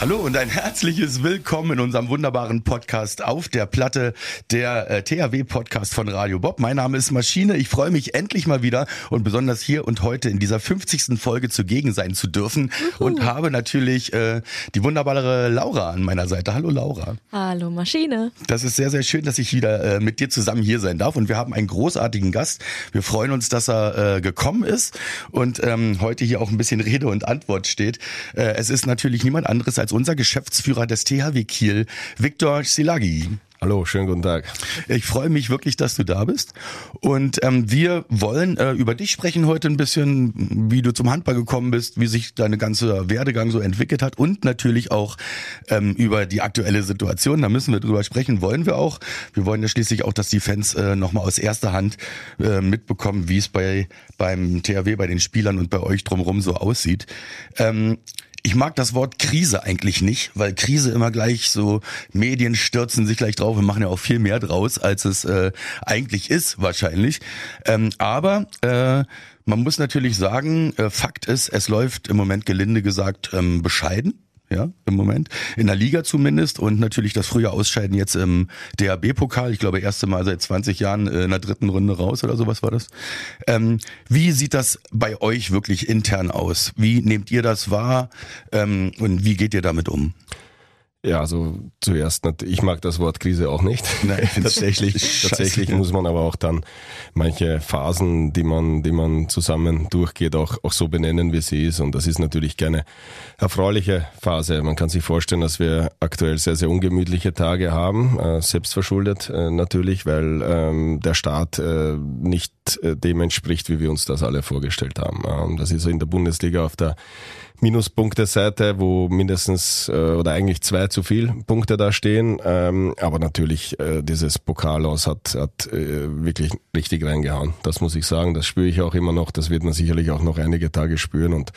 Hallo und ein herzliches Willkommen in unserem wunderbaren Podcast auf der Platte, der äh, THW-Podcast von Radio Bob. Mein Name ist Maschine. Ich freue mich endlich mal wieder und besonders hier und heute in dieser 50. Folge zugegen sein zu dürfen Juhu. und habe natürlich äh, die wunderbare Laura an meiner Seite. Hallo Laura. Hallo Maschine. Das ist sehr, sehr schön, dass ich wieder äh, mit dir zusammen hier sein darf und wir haben einen großartigen Gast. Wir freuen uns, dass er äh, gekommen ist und ähm, heute hier auch ein bisschen Rede und Antwort steht. Äh, es ist natürlich niemand anderes als als unser Geschäftsführer des THW Kiel, Viktor Silagi. Hallo, schönen guten Tag. Ich freue mich wirklich, dass du da bist. Und ähm, wir wollen äh, über dich sprechen heute ein bisschen, wie du zum Handball gekommen bist, wie sich deine ganze Werdegang so entwickelt hat und natürlich auch ähm, über die aktuelle Situation. Da müssen wir drüber sprechen, wollen wir auch. Wir wollen ja schließlich auch, dass die Fans äh, nochmal aus erster Hand äh, mitbekommen, wie es bei beim THW, bei den Spielern und bei euch drumherum so aussieht. Ähm, ich mag das Wort Krise eigentlich nicht, weil Krise immer gleich so Medien stürzen sich gleich drauf und machen ja auch viel mehr draus, als es äh, eigentlich ist wahrscheinlich. Ähm, aber äh, man muss natürlich sagen, äh, Fakt ist, es läuft im Moment gelinde gesagt ähm, bescheiden ja, im Moment. In der Liga zumindest und natürlich das frühe Ausscheiden jetzt im DAB-Pokal. Ich glaube, erste Mal seit 20 Jahren äh, in der dritten Runde raus oder sowas war das. Ähm, wie sieht das bei euch wirklich intern aus? Wie nehmt ihr das wahr ähm, und wie geht ihr damit um? Ja, also zuerst, ich mag das Wort Krise auch nicht. Nein, tatsächlich, tatsächlich muss man aber auch dann manche Phasen, die man, die man zusammen durchgeht, auch, auch so benennen, wie sie ist. Und das ist natürlich keine erfreuliche Phase. Man kann sich vorstellen, dass wir aktuell sehr, sehr ungemütliche Tage haben, äh, selbstverschuldet äh, natürlich, weil ähm, der Staat äh, nicht dem entspricht, wie wir uns das alle vorgestellt haben. Ähm, das ist in der Bundesliga auf der Minuspunkte-Seite, wo mindestens äh, oder eigentlich zwei zu viel Punkte da stehen. Ähm, aber natürlich, äh, dieses Pokalaus hat, hat äh, wirklich richtig reingehauen. Das muss ich sagen. Das spüre ich auch immer noch. Das wird man sicherlich auch noch einige Tage spüren. Und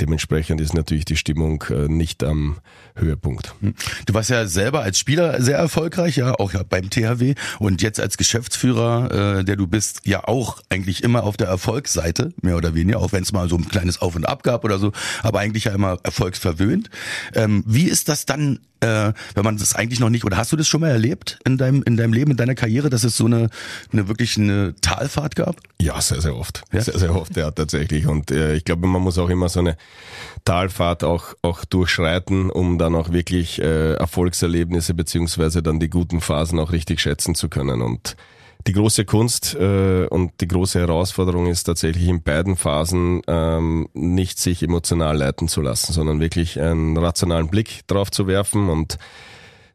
dementsprechend ist natürlich die Stimmung äh, nicht am Höhepunkt. Du warst ja selber als Spieler sehr erfolgreich, ja, auch beim THW und jetzt als Geschäftsführer, äh, der du bist, ja auch eigentlich immer auf der Erfolgsseite, mehr oder weniger, auch wenn es mal so ein kleines Auf und Ab gab oder so, aber eigentlich ja immer erfolgsverwöhnt. Ähm, wie ist das dann äh, wenn man das eigentlich noch nicht, oder hast du das schon mal erlebt in deinem, in deinem Leben, in deiner Karriere, dass es so eine, eine wirklich eine Talfahrt gab? Ja, sehr, sehr oft. Ja? Sehr, sehr oft, ja, tatsächlich. Und äh, ich glaube, man muss auch immer so eine Talfahrt auch, auch durchschreiten, um dann auch wirklich äh, Erfolgserlebnisse beziehungsweise dann die guten Phasen auch richtig schätzen zu können. Und die große Kunst äh, und die große Herausforderung ist tatsächlich in beiden Phasen ähm, nicht sich emotional leiten zu lassen, sondern wirklich einen rationalen Blick drauf zu werfen und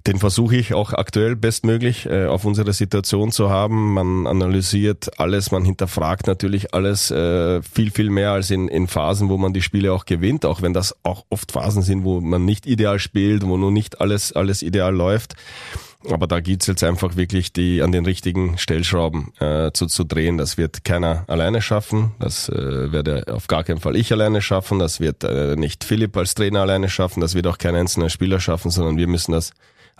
den versuche ich auch aktuell bestmöglich äh, auf unsere Situation zu haben. Man analysiert alles, man hinterfragt natürlich alles äh, viel, viel mehr als in, in Phasen, wo man die Spiele auch gewinnt, auch wenn das auch oft Phasen sind, wo man nicht ideal spielt, wo nur nicht alles, alles ideal läuft. Aber da gilt es jetzt einfach wirklich, die an den richtigen Stellschrauben äh, zu, zu drehen. Das wird keiner alleine schaffen. Das äh, werde auf gar keinen Fall ich alleine schaffen. Das wird äh, nicht Philipp als Trainer alleine schaffen. Das wird auch kein einzelner Spieler schaffen, sondern wir müssen das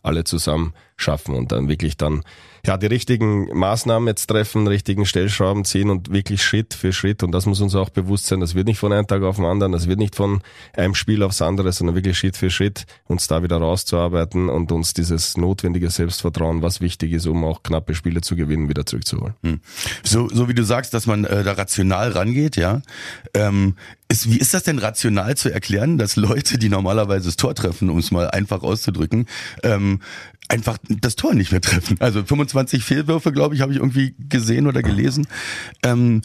alle zusammen schaffen und dann wirklich dann ja die richtigen Maßnahmen jetzt treffen, richtigen Stellschrauben ziehen und wirklich Schritt für Schritt und das muss uns auch bewusst sein, das wird nicht von einem Tag auf den anderen, das wird nicht von einem Spiel aufs andere, sondern wirklich Schritt für Schritt uns da wieder rauszuarbeiten und uns dieses notwendige Selbstvertrauen, was wichtig ist, um auch knappe Spiele zu gewinnen, wieder zurückzuholen. Hm. So, so wie du sagst, dass man äh, da rational rangeht, ja. Ähm, ist, wie ist das denn rational zu erklären, dass Leute, die normalerweise das Tor treffen, um es mal einfach auszudrücken, ähm, einfach das Tor nicht mehr treffen. Also 25 Fehlwürfe, glaube ich, habe ich irgendwie gesehen oder gelesen. Ähm,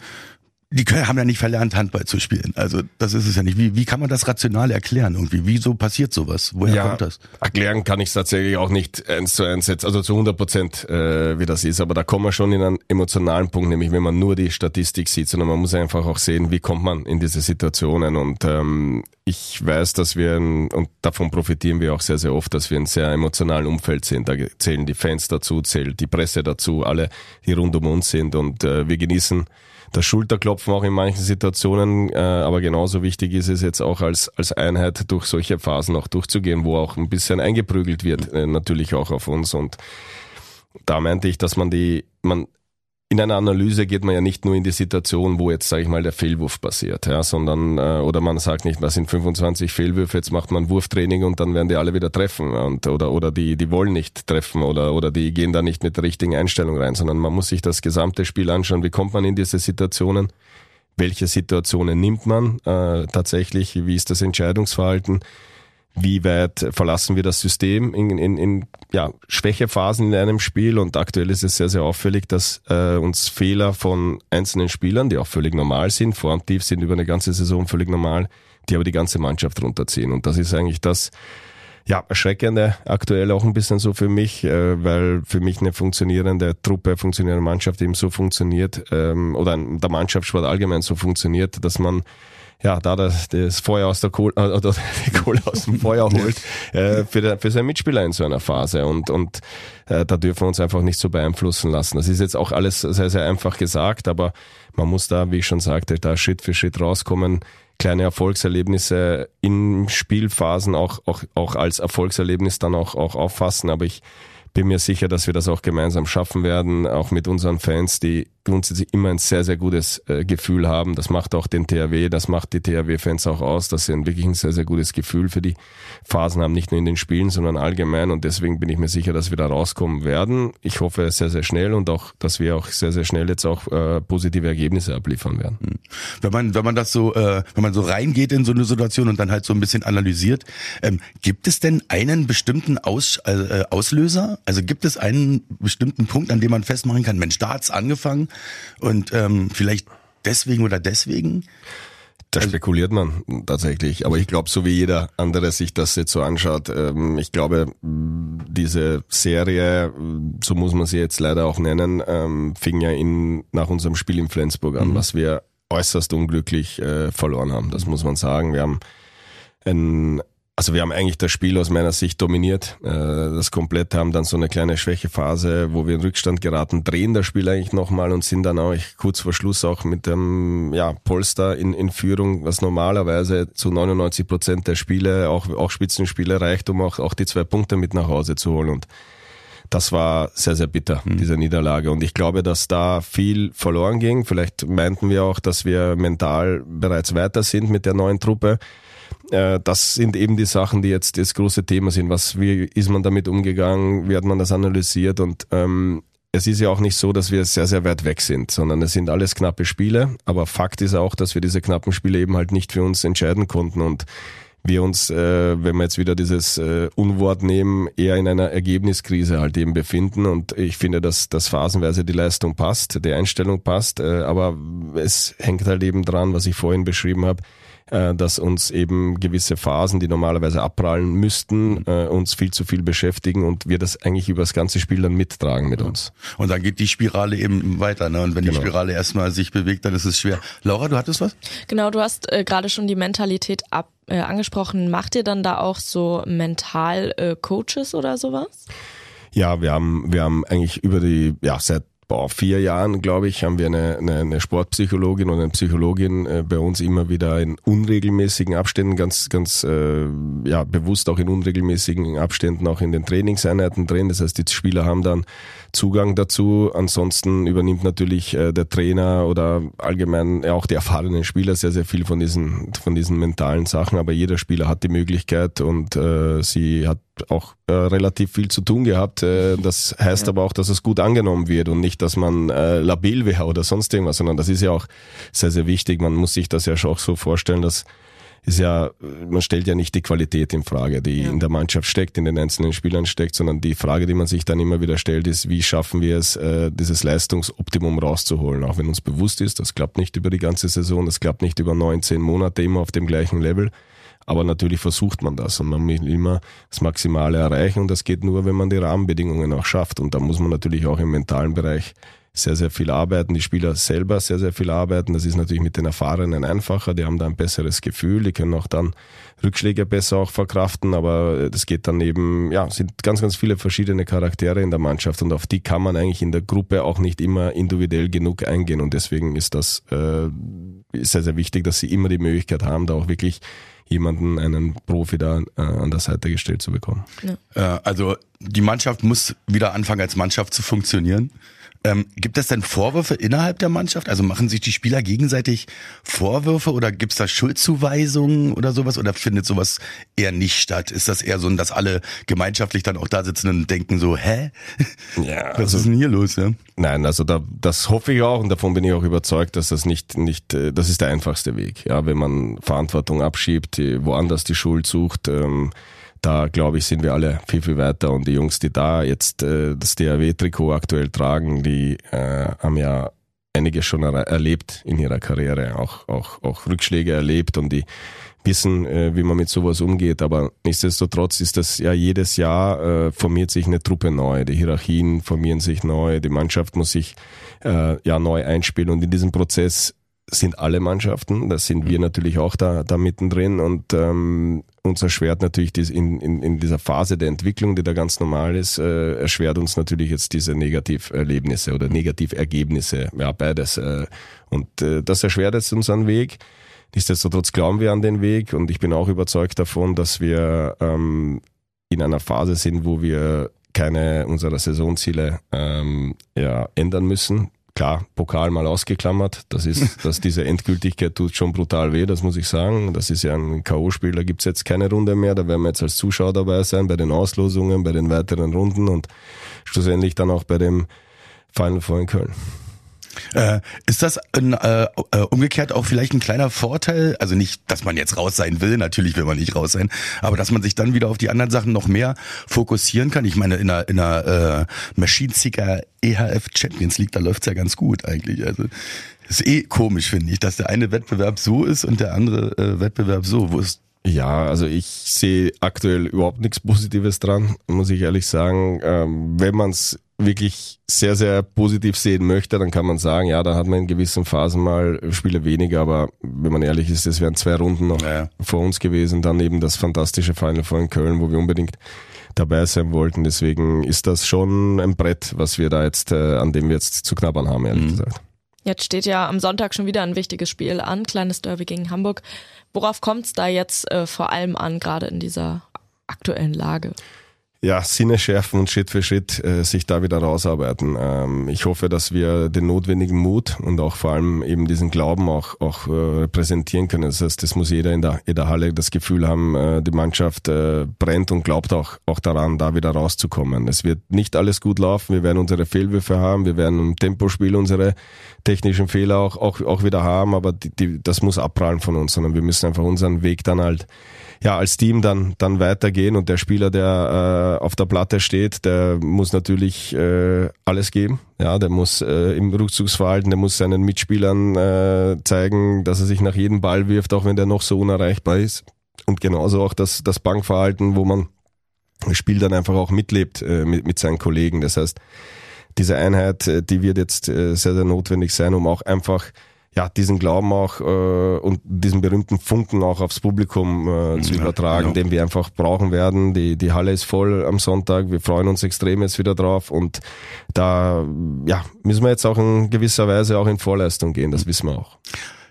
die können, haben ja nicht verlernt, Handball zu spielen. Also das ist es ja nicht. Wie, wie kann man das rational erklären irgendwie? Wieso passiert sowas? Woher ja, kommt das? Erklären kann ich es tatsächlich auch nicht eins zu eins jetzt, also zu 100 Prozent, äh, wie das ist. Aber da kommen wir schon in einen emotionalen Punkt, nämlich wenn man nur die Statistik sieht, sondern man muss einfach auch sehen, wie kommt man in diese Situationen. Und ähm, ich weiß, dass wir, ein, und davon profitieren wir auch sehr, sehr oft, dass wir in sehr emotionalen Umfeld sind. Da zählen die Fans dazu, zählt die Presse dazu, alle, die rund um uns sind. Und äh, wir genießen das Schulterklopfen auch in manchen Situationen, äh, aber genauso wichtig ist es jetzt auch als, als Einheit durch solche Phasen auch durchzugehen, wo auch ein bisschen eingeprügelt wird, äh, natürlich auch auf uns. Und da meinte ich, dass man die, man in einer Analyse geht man ja nicht nur in die Situation, wo jetzt, sage ich mal, der Fehlwurf passiert, ja, sondern äh, oder man sagt nicht, was sind 25 Fehlwürfe, jetzt macht man Wurftraining und dann werden die alle wieder treffen und oder oder die die wollen nicht treffen oder oder die gehen da nicht mit der richtigen Einstellung rein, sondern man muss sich das gesamte Spiel anschauen, wie kommt man in diese Situationen, welche Situationen nimmt man äh, tatsächlich, wie ist das Entscheidungsverhalten, wie weit verlassen wir das System in, in, in ja, Schwächephasen in einem Spiel. Und aktuell ist es sehr, sehr auffällig, dass äh, uns Fehler von einzelnen Spielern, die auch völlig normal sind, vor und tief sind über eine ganze Saison völlig normal, die aber die ganze Mannschaft runterziehen. Und das ist eigentlich das, ja, erschreckende aktuell auch ein bisschen so für mich, äh, weil für mich eine funktionierende Truppe, funktionierende Mannschaft eben so funktioniert ähm, oder der Mannschaftssport allgemein so funktioniert, dass man ja, da das, das Feuer aus der Kohle, äh, oder die Kohle aus dem Feuer holt, äh, für, der, für seinen Mitspieler in so einer Phase. Und, und äh, da dürfen wir uns einfach nicht so beeinflussen lassen. Das ist jetzt auch alles sehr, sehr einfach gesagt, aber man muss da, wie ich schon sagte, da Schritt für Schritt rauskommen, kleine Erfolgserlebnisse in Spielphasen auch, auch, auch als Erfolgserlebnis dann auch, auch auffassen. Aber ich bin mir sicher, dass wir das auch gemeinsam schaffen werden, auch mit unseren Fans, die grundsätzlich immer ein sehr, sehr gutes äh, Gefühl haben. Das macht auch den THW, das macht die THW-Fans auch aus, dass sie ein wirklich ein sehr, sehr gutes Gefühl für die Phasen haben, nicht nur in den Spielen, sondern allgemein. Und deswegen bin ich mir sicher, dass wir da rauskommen werden. Ich hoffe sehr, sehr schnell und auch, dass wir auch sehr, sehr schnell jetzt auch äh, positive Ergebnisse abliefern werden. Hm. Wenn man, wenn man das so, äh, wenn man so reingeht in so eine Situation und dann halt so ein bisschen analysiert, ähm, gibt es denn einen bestimmten Aus, äh, Auslöser? Also gibt es einen bestimmten Punkt, an dem man festmachen kann, Mensch, da hat's angefangen und ähm, vielleicht deswegen oder deswegen? Da also spekuliert man tatsächlich. Aber ich glaube, so wie jeder andere sich das jetzt so anschaut, ähm, ich glaube, diese Serie, so muss man sie jetzt leider auch nennen, ähm, fing ja in, nach unserem Spiel in Flensburg an, mhm. was wir äußerst unglücklich äh, verloren haben. Das muss man sagen. Wir haben ein also wir haben eigentlich das Spiel aus meiner Sicht dominiert. Äh, das komplett haben dann so eine kleine Schwächephase, wo wir in Rückstand geraten, drehen das Spiel eigentlich nochmal und sind dann auch kurz vor Schluss auch mit dem ja, Polster in, in Führung, was normalerweise zu 99 Prozent der Spiele, auch, auch Spitzenspiele reicht, um auch, auch die zwei Punkte mit nach Hause zu holen. Und das war sehr, sehr bitter, mhm. diese Niederlage. Und ich glaube, dass da viel verloren ging. Vielleicht meinten wir auch, dass wir mental bereits weiter sind mit der neuen Truppe. Äh, das sind eben die Sachen, die jetzt das große Thema sind. Was, wie ist man damit umgegangen? Wie hat man das analysiert? Und ähm, es ist ja auch nicht so, dass wir sehr, sehr weit weg sind, sondern es sind alles knappe Spiele. Aber Fakt ist auch, dass wir diese knappen Spiele eben halt nicht für uns entscheiden konnten und wir uns, äh, wenn wir jetzt wieder dieses äh, Unwort nehmen, eher in einer Ergebniskrise halt eben befinden. Und ich finde, dass, dass phasenweise die Leistung passt, die Einstellung passt, äh, aber es hängt halt eben dran, was ich vorhin beschrieben habe dass uns eben gewisse Phasen, die normalerweise abprallen müssten, äh, uns viel zu viel beschäftigen und wir das eigentlich über das ganze Spiel dann mittragen mit uns. Und dann geht die Spirale eben weiter. Ne? Und wenn genau. die Spirale erstmal sich bewegt, dann ist es schwer. Laura, du hattest was? Genau, du hast äh, gerade schon die Mentalität ab äh, angesprochen. Macht ihr dann da auch so mental äh, Coaches oder sowas? Ja, wir haben, wir haben eigentlich über die, ja, seit boah, vier Jahren, glaube ich, haben wir eine, eine, eine Sportpsychologin und eine Psychologin äh, bei uns immer wieder in unregelmäßigen Abständen, ganz, ganz äh, ja, bewusst auch in unregelmäßigen Abständen auch in den Trainingseinheiten drin. Das heißt, die Spieler haben dann Zugang dazu. Ansonsten übernimmt natürlich äh, der Trainer oder allgemein ja, auch die erfahrenen Spieler sehr, sehr viel von diesen, von diesen mentalen Sachen. Aber jeder Spieler hat die Möglichkeit und äh, sie hat auch äh, relativ viel zu tun gehabt. Äh, das heißt ja. aber auch, dass es gut angenommen wird und nicht, dass man äh, labil wäre oder sonst irgendwas, sondern das ist ja auch sehr, sehr wichtig. Man muss sich das ja auch so vorstellen, dass ist ja, man stellt ja nicht die Qualität in Frage, die ja. in der Mannschaft steckt, in den einzelnen Spielern steckt, sondern die Frage, die man sich dann immer wieder stellt, ist, wie schaffen wir es, äh, dieses Leistungsoptimum rauszuholen, auch wenn uns bewusst ist, das klappt nicht über die ganze Saison, das klappt nicht über neun, zehn Monate immer auf dem gleichen Level. Aber natürlich versucht man das und man will immer das Maximale erreichen und das geht nur, wenn man die Rahmenbedingungen auch schafft. Und da muss man natürlich auch im mentalen Bereich sehr, sehr viel arbeiten, die Spieler selber sehr, sehr viel arbeiten. Das ist natürlich mit den Erfahrenen einfacher, die haben da ein besseres Gefühl, die können auch dann Rückschläge besser auch verkraften, aber das geht dann eben, ja, sind ganz, ganz viele verschiedene Charaktere in der Mannschaft und auf die kann man eigentlich in der Gruppe auch nicht immer individuell genug eingehen und deswegen ist das äh, sehr, sehr wichtig, dass sie immer die Möglichkeit haben, da auch wirklich jemanden, einen Profi da äh, an der Seite gestellt zu bekommen. Ja. Äh, also die Mannschaft muss wieder anfangen als Mannschaft zu funktionieren. Ähm, gibt es denn Vorwürfe innerhalb der Mannschaft? Also machen sich die Spieler gegenseitig Vorwürfe oder gibt es da Schuldzuweisungen oder sowas? Oder findet sowas eher nicht statt? Ist das eher so, dass alle gemeinschaftlich dann auch da sitzen und denken so, hä? Ja, Was also, ist denn hier los? Ja? Nein, also da, das hoffe ich auch und davon bin ich auch überzeugt, dass das nicht, nicht, äh, das ist der einfachste Weg. Ja, wenn man Verantwortung abschiebt, woanders die Schuld sucht, ähm, da glaube ich, sind wir alle viel, viel weiter. Und die Jungs, die da jetzt äh, das DAW-Trikot aktuell tragen, die äh, haben ja einiges schon er erlebt in ihrer Karriere, auch, auch, auch Rückschläge erlebt. Und die wissen, äh, wie man mit sowas umgeht. Aber nichtsdestotrotz ist das ja jedes Jahr äh, formiert sich eine Truppe neu, die Hierarchien formieren sich neu, die Mannschaft muss sich äh, ja neu einspielen. Und in diesem Prozess sind alle Mannschaften, da sind wir natürlich auch da, da mittendrin. Und ähm, uns erschwert natürlich dies in, in, in dieser Phase der Entwicklung, die da ganz normal ist, äh, erschwert uns natürlich jetzt diese Negativerlebnisse oder Negativergebnisse, ja beides. Äh, und äh, das erschwert jetzt unseren Weg. Nichtsdestotrotz glauben wir an den Weg und ich bin auch überzeugt davon, dass wir ähm, in einer Phase sind, wo wir keine unserer Saisonziele ähm, ja, ändern müssen klar, Pokal mal ausgeklammert. Das ist, dass diese Endgültigkeit tut schon brutal weh, das muss ich sagen. Das ist ja ein K.O.-Spiel, da gibt's jetzt keine Runde mehr. Da werden wir jetzt als Zuschauer dabei sein, bei den Auslosungen, bei den weiteren Runden und schlussendlich dann auch bei dem Final Four in Köln. Äh, ist das ein, äh, äh, umgekehrt auch vielleicht ein kleiner Vorteil? Also nicht, dass man jetzt raus sein will, natürlich will man nicht raus sein, aber dass man sich dann wieder auf die anderen Sachen noch mehr fokussieren kann. Ich meine, in einer, in einer äh, Machine Seeker EHF Champions League, da läuft's ja ganz gut eigentlich. Also ist eh komisch, finde ich, dass der eine Wettbewerb so ist und der andere äh, Wettbewerb so. Wo ist ja, also ich sehe aktuell überhaupt nichts Positives dran, muss ich ehrlich sagen. Ähm, wenn man es wirklich sehr, sehr positiv sehen möchte, dann kann man sagen, ja, da hat man in gewissen Phasen mal Spiele weniger, aber wenn man ehrlich ist, es wären zwei Runden noch ja. vor uns gewesen, dann eben das fantastische Final Four in Köln, wo wir unbedingt dabei sein wollten. Deswegen ist das schon ein Brett, was wir da jetzt, äh, an dem wir jetzt zu knabbern haben, ehrlich mhm. gesagt. Jetzt steht ja am Sonntag schon wieder ein wichtiges Spiel an, kleines Derby gegen Hamburg. Worauf kommt es da jetzt äh, vor allem an, gerade in dieser aktuellen Lage? Ja, Sinne schärfen und Schritt für Schritt äh, sich da wieder rausarbeiten. Ähm, ich hoffe, dass wir den notwendigen Mut und auch vor allem eben diesen Glauben auch, auch äh, präsentieren können. Das heißt, das muss jeder in der, in der Halle das Gefühl haben, äh, die Mannschaft äh, brennt und glaubt auch, auch daran, da wieder rauszukommen. Es wird nicht alles gut laufen, wir werden unsere Fehlwürfe haben, wir werden im Tempospiel unsere technischen Fehler auch, auch, auch wieder haben, aber die, die, das muss abprallen von uns, sondern wir müssen einfach unseren Weg dann halt ja, als Team dann, dann weitergehen und der Spieler, der äh, auf der Platte steht, der muss natürlich äh, alles geben. Ja, der muss äh, im Rückzugsverhalten, der muss seinen Mitspielern äh, zeigen, dass er sich nach jedem Ball wirft, auch wenn der noch so unerreichbar ist. Und genauso auch das, das Bankverhalten, wo man das Spiel dann einfach auch mitlebt äh, mit, mit seinen Kollegen. Das heißt, diese Einheit, äh, die wird jetzt äh, sehr, sehr notwendig sein, um auch einfach ja, diesen Glauben auch äh, und diesen berühmten Funken auch aufs Publikum äh, zu ja, übertragen, genau. den wir einfach brauchen werden. Die, die Halle ist voll am Sonntag, wir freuen uns extrem jetzt wieder drauf und da ja, müssen wir jetzt auch in gewisser Weise auch in Vorleistung gehen, das wissen wir auch.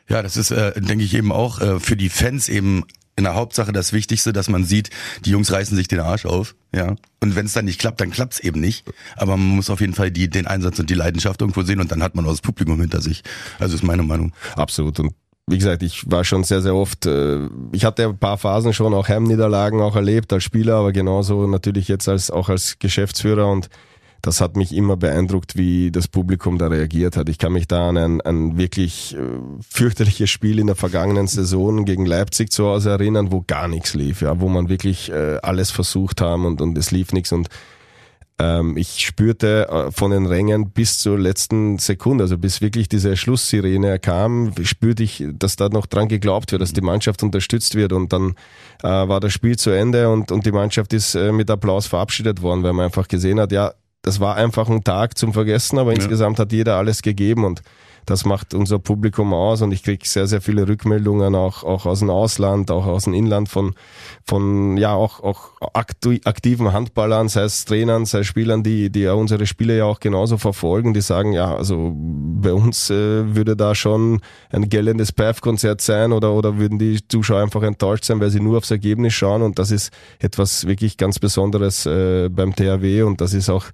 Ja, das ist, äh, denke ich, eben auch äh, für die Fans eben in der Hauptsache das Wichtigste, dass man sieht, die Jungs reißen sich den Arsch auf, ja. Und wenn es dann nicht klappt, dann klappt's eben nicht. Aber man muss auf jeden Fall die, den Einsatz und die Leidenschaft irgendwo sehen und dann hat man auch das Publikum hinter sich. Also ist meine Meinung. Absolut. Und wie gesagt, ich war schon sehr, sehr oft, äh, ich hatte ein paar Phasen schon auch Heimniederlagen auch erlebt als Spieler, aber genauso natürlich jetzt als auch als Geschäftsführer und das hat mich immer beeindruckt, wie das Publikum da reagiert hat. Ich kann mich da an ein, ein wirklich äh, fürchterliches Spiel in der vergangenen Saison gegen Leipzig zu Hause erinnern, wo gar nichts lief, ja, wo man wirklich äh, alles versucht haben und, und es lief nichts und ähm, ich spürte äh, von den Rängen bis zur letzten Sekunde, also bis wirklich diese Schlusssirene kam, spürte ich, dass da noch dran geglaubt wird, dass die Mannschaft unterstützt wird und dann war das Spiel zu Ende und, und die Mannschaft ist mit Applaus verabschiedet worden, weil man einfach gesehen hat, ja, das war einfach ein Tag zum Vergessen, aber Ja. insgesamt hat jeder alles gegeben und das macht unser Publikum aus und ich kriege sehr, sehr viele Rückmeldungen auch, auch aus dem Ausland, auch aus dem Inland von, von ja auch, auch aktiven Handballern, sei es Trainern, sei es Spielern, die, die ja unsere Spiele ja auch genauso verfolgen, die sagen, ja, also bei uns äh, würde da schon ein gellendes PAF-Konzert sein oder, oder würden die Zuschauer einfach enttäuscht sein, weil sie nur aufs Ergebnis schauen und das ist etwas wirklich ganz Besonderes äh, beim THW und das ist auch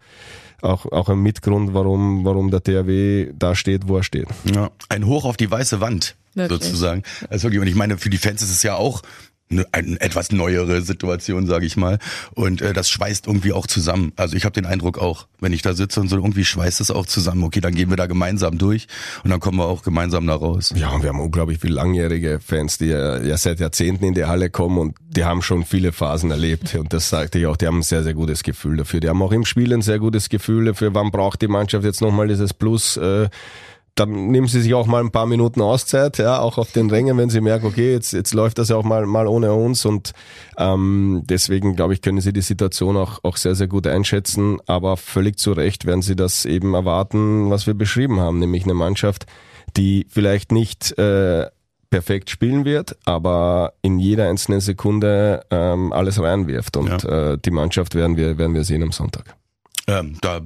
auch, auch ein Mitgrund, warum, warum der THW da steht, wo er steht. Ja, ein Hoch auf die weiße Wand, Wirklich. sozusagen. Also wirklich, und ich meine, für die Fans ist es ja auch eine, eine etwas neuere Situation, sage ich mal. Und äh, das schweißt irgendwie auch zusammen. Also ich habe den Eindruck auch, wenn ich da sitze und so, irgendwie schweißt es auch zusammen. Okay, dann gehen wir da gemeinsam durch und dann kommen wir auch gemeinsam da raus. Ja, und wir haben unglaublich viele langjährige Fans, die ja, ja seit Jahrzehnten in die Halle kommen und die haben schon viele Phasen erlebt. Und das sagte ich auch, die haben ein sehr, sehr gutes Gefühl dafür. Die haben auch im Spiel ein sehr gutes Gefühl dafür, wann braucht die Mannschaft jetzt nochmal dieses Plus. Äh, dann nehmen sie sich auch mal ein paar Minuten Auszeit, ja, auch auf den Rängen, wenn sie merken, okay, jetzt, jetzt läuft das ja auch mal, mal ohne uns. Und ähm, deswegen, glaube ich, können sie die Situation auch, auch sehr, sehr gut einschätzen, aber völlig zu Recht werden sie das eben erwarten, was wir beschrieben haben, nämlich eine Mannschaft, die vielleicht nicht äh, perfekt spielen wird, aber in jeder einzelnen Sekunde ähm, alles reinwirft. Und äh, die Mannschaft werden wir, werden wir sehen am Sonntag. Ähm, da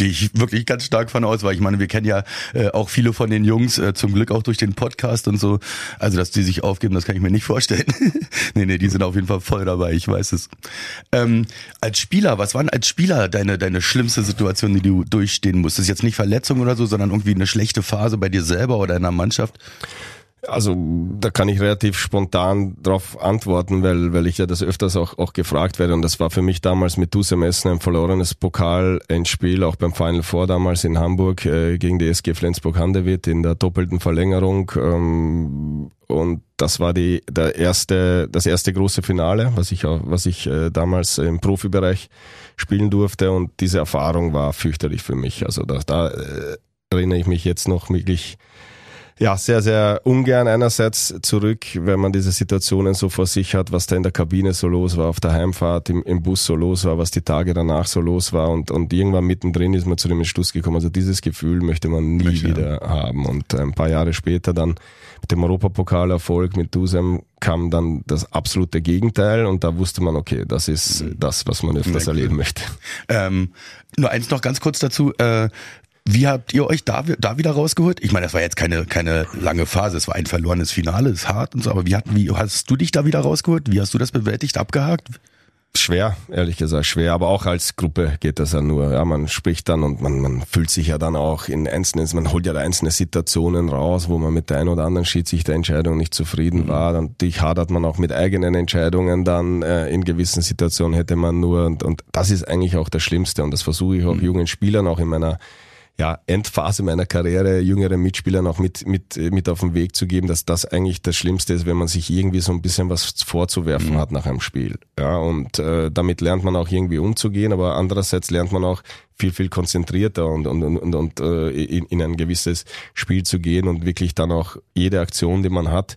gehe ich wirklich ganz stark von aus, weil ich meine, wir kennen ja äh, auch viele von den Jungs, äh, zum Glück auch durch den Podcast und so. Also, dass die sich aufgeben, das kann ich mir nicht vorstellen. nee, nee, die sind auf jeden Fall voll dabei, ich weiß es. Ähm, als Spieler, was waren als Spieler deine, deine schlimmste Situation, die du durchstehen musstest? Jetzt nicht Verletzung oder so, sondern irgendwie eine schlechte Phase bei dir selber oder in der Mannschaft? Also da kann ich relativ spontan darauf antworten, weil, weil ich ja das öfters auch, auch gefragt werde. Und das war für mich damals mit Dusem Essen ein verlorenes Pokal-Endspiel, auch beim Final Four damals in Hamburg äh, gegen die SG Flensburg-Handewitt in der doppelten Verlängerung. Ähm, und das war die, der erste, das erste große Finale, was ich, auch, was ich äh, damals im Profibereich spielen durfte. Und diese Erfahrung war fürchterlich für mich. Also da, da äh, erinnere ich mich jetzt noch wirklich ja, sehr, sehr ungern einerseits zurück, wenn man diese Situationen so vor sich hat, was da in der Kabine so los war, auf der Heimfahrt, im, im Bus so los war, was die Tage danach so los war und, und irgendwann mittendrin ist man zu dem Entschluss gekommen, also dieses Gefühl möchte man nie Möchte, ja. wieder haben und ein paar Jahre später dann mit dem Europapokalerfolg mit Dusem kam dann das absolute Gegenteil und da wusste man, okay, das ist das, was man öfters erleben möchte. Ähm, nur eins noch ganz kurz dazu. Äh, wie habt ihr euch da, da wieder rausgeholt? Ich meine, das war jetzt keine, keine lange Phase, es war ein verlorenes Finale, ist hart und so, aber wie, hat, wie hast du dich da wieder rausgeholt? Wie hast du das bewältigt, abgehakt? Schwer, ehrlich gesagt, schwer, aber auch als Gruppe geht das ja nur. Ja, man spricht dann und man, man fühlt sich ja dann auch in einzelnen, man holt ja da einzelne Situationen raus, wo man mit der einen oder anderen Schiedsrichterentscheidung nicht zufrieden war. Dann natürlich hadert man auch mit eigenen Entscheidungen dann äh, in gewissen Situationen hätte man nur und, und das ist eigentlich auch das Schlimmste und das versuche ich auch jungen Spielern auch in meiner ja, Endphase meiner Karriere jüngeren Mitspielern auch mit, mit, mit auf den Weg zu geben, dass das eigentlich das Schlimmste ist, wenn man sich irgendwie so ein bisschen was vorzuwerfen hat nach einem Spiel. Ja, und äh, damit lernt man auch irgendwie umzugehen, aber andererseits lernt man auch viel, viel konzentrierter und, und, und, und, äh, in, in ein gewisses Spiel zu gehen und wirklich dann auch jede Aktion, die man hat,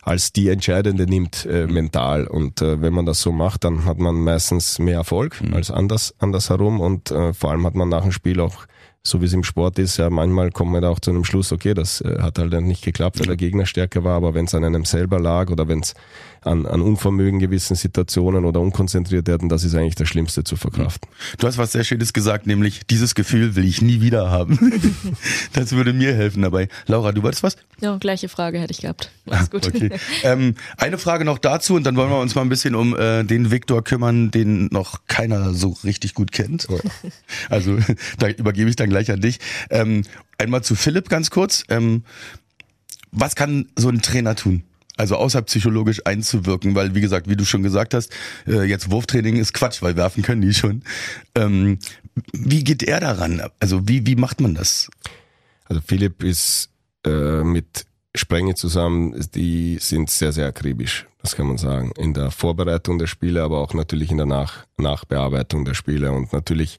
als die entscheidende nimmt äh, mental. Und äh, wenn man das so macht, dann hat man meistens mehr Erfolg als anders andersherum und äh, vor allem hat man nach dem Spiel auch so wie es im Sport ist, ja manchmal kommt man da auch zu einem Schluss, okay, das äh, hat halt dann nicht geklappt, weil der Gegner stärker war, aber wenn es an einem selber lag oder wenn es an, an Unvermögen gewissen Situationen oder unkonzentriert werden, das ist eigentlich das Schlimmste zu verkraften. Du hast was sehr Schönes gesagt, nämlich dieses Gefühl will ich nie wieder haben. das würde mir helfen dabei. Laura, du wolltest was? Ja, gleiche Frage hätte ich gehabt. Alles gut. Okay. ähm, eine Frage noch dazu und dann wollen wir uns mal ein bisschen um äh, den Viktor kümmern, den noch keiner so richtig gut kennt. Also da übergebe ich dann gleich an dich. Ähm, einmal zu Philipp ganz kurz. Ähm, was kann so ein Trainer tun? Also außer psychologisch einzuwirken, weil wie gesagt, wie du schon gesagt hast, äh, jetzt Wurftraining ist Quatsch, weil werfen können die schon. Ähm, wie geht er daran? Also wie wie macht man das? Also Philipp ist äh, mit Sprenge zusammen, die sind sehr, sehr akribisch, das kann man sagen. In der Vorbereitung der Spiele, aber auch natürlich in der Nach Nachbearbeitung der Spiele. Und natürlich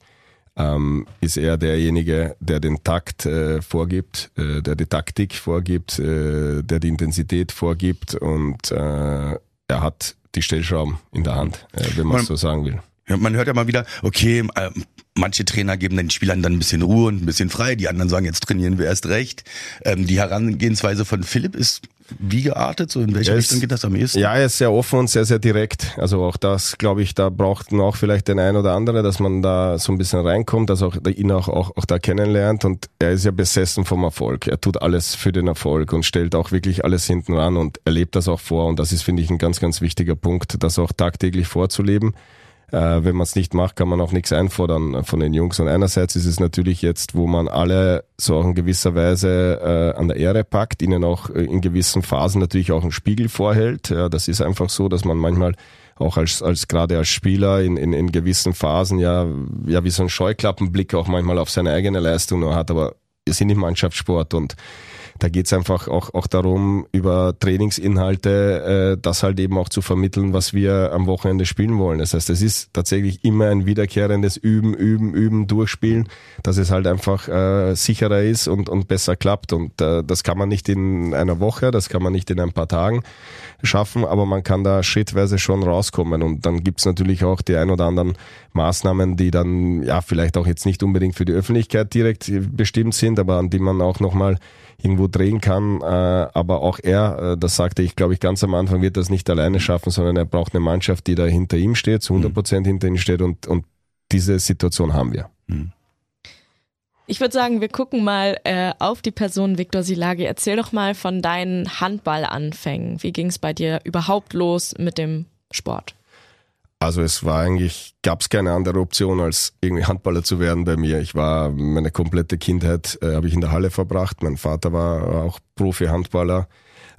ähm, ist er derjenige, der den Takt äh, vorgibt, äh, der die Taktik vorgibt, äh, der die Intensität vorgibt und äh, er hat die Stellschrauben in der Hand, äh, wenn man es so sagen will. Ja, man hört ja mal wieder, okay, äh, manche Trainer geben den Spielern dann ein bisschen Ruhe und ein bisschen frei, die anderen sagen, jetzt trainieren wir erst recht. Ähm, die Herangehensweise von Philipp ist wie geartet? So in welche Er Richtung geht das am ehesten? Ja, er ist sehr offen und sehr, sehr direkt. Also auch das, glaube ich, da braucht man auch vielleicht den ein oder andere, dass man da so ein bisschen reinkommt, dass auch ihn auch, auch, auch da kennenlernt. Und er ist ja besessen vom Erfolg. Er tut alles für den Erfolg und stellt auch wirklich alles hinten ran und er lebt das auch vor. Und das ist, finde ich, ein ganz, ganz wichtiger Punkt, das auch tagtäglich vorzuleben. Äh, wenn man es nicht macht, kann man auch nichts einfordern von den Jungs. Und einerseits ist es natürlich jetzt, wo man alle so auch in gewisser Weise äh, an der Ehre packt, ihnen auch äh, in gewissen Phasen natürlich auch einen Spiegel vorhält. Ja, das ist einfach so, dass man manchmal auch als, als gerade als Spieler in, in, in gewissen Phasen ja, ja wie so ein Scheuklappenblick auch manchmal auf seine eigene Leistung nur hat. Aber wir sind im Mannschaftssport und da geht's einfach auch, auch darum, über Trainingsinhalte äh, das halt eben auch zu vermitteln, was wir am Wochenende spielen wollen. Das heißt, es ist tatsächlich immer ein wiederkehrendes Üben, Üben, Üben, Durchspielen, dass es halt einfach äh, sicherer ist und, und besser klappt. Und äh, das kann man nicht in einer Woche, das kann man nicht in ein paar Tagen schaffen, aber man kann da schrittweise schon rauskommen. Und dann gibt's natürlich auch die ein oder anderen Maßnahmen, die dann ja vielleicht auch jetzt nicht unbedingt für die Öffentlichkeit direkt bestimmt sind, aber an die man auch nochmal irgendwo drehen kann. Äh, aber auch er, äh, das sagte ich, glaube ich, ganz am Anfang, wird das nicht alleine schaffen, sondern er braucht eine Mannschaft, die da hinter ihm steht, zu 100 Prozent hinter ihm steht und, und diese Situation haben wir. Ich würde sagen, wir gucken mal äh, auf die Person Viktor Silagi. Erzähl doch mal von deinen Handballanfängen. Wie ging es bei dir überhaupt los mit dem Sport? Also es war eigentlich, gab es keine andere Option, als irgendwie Handballer zu werden bei mir. Ich war meine komplette Kindheit äh, habe ich in der Halle verbracht. Mein Vater war auch Profi-Handballer.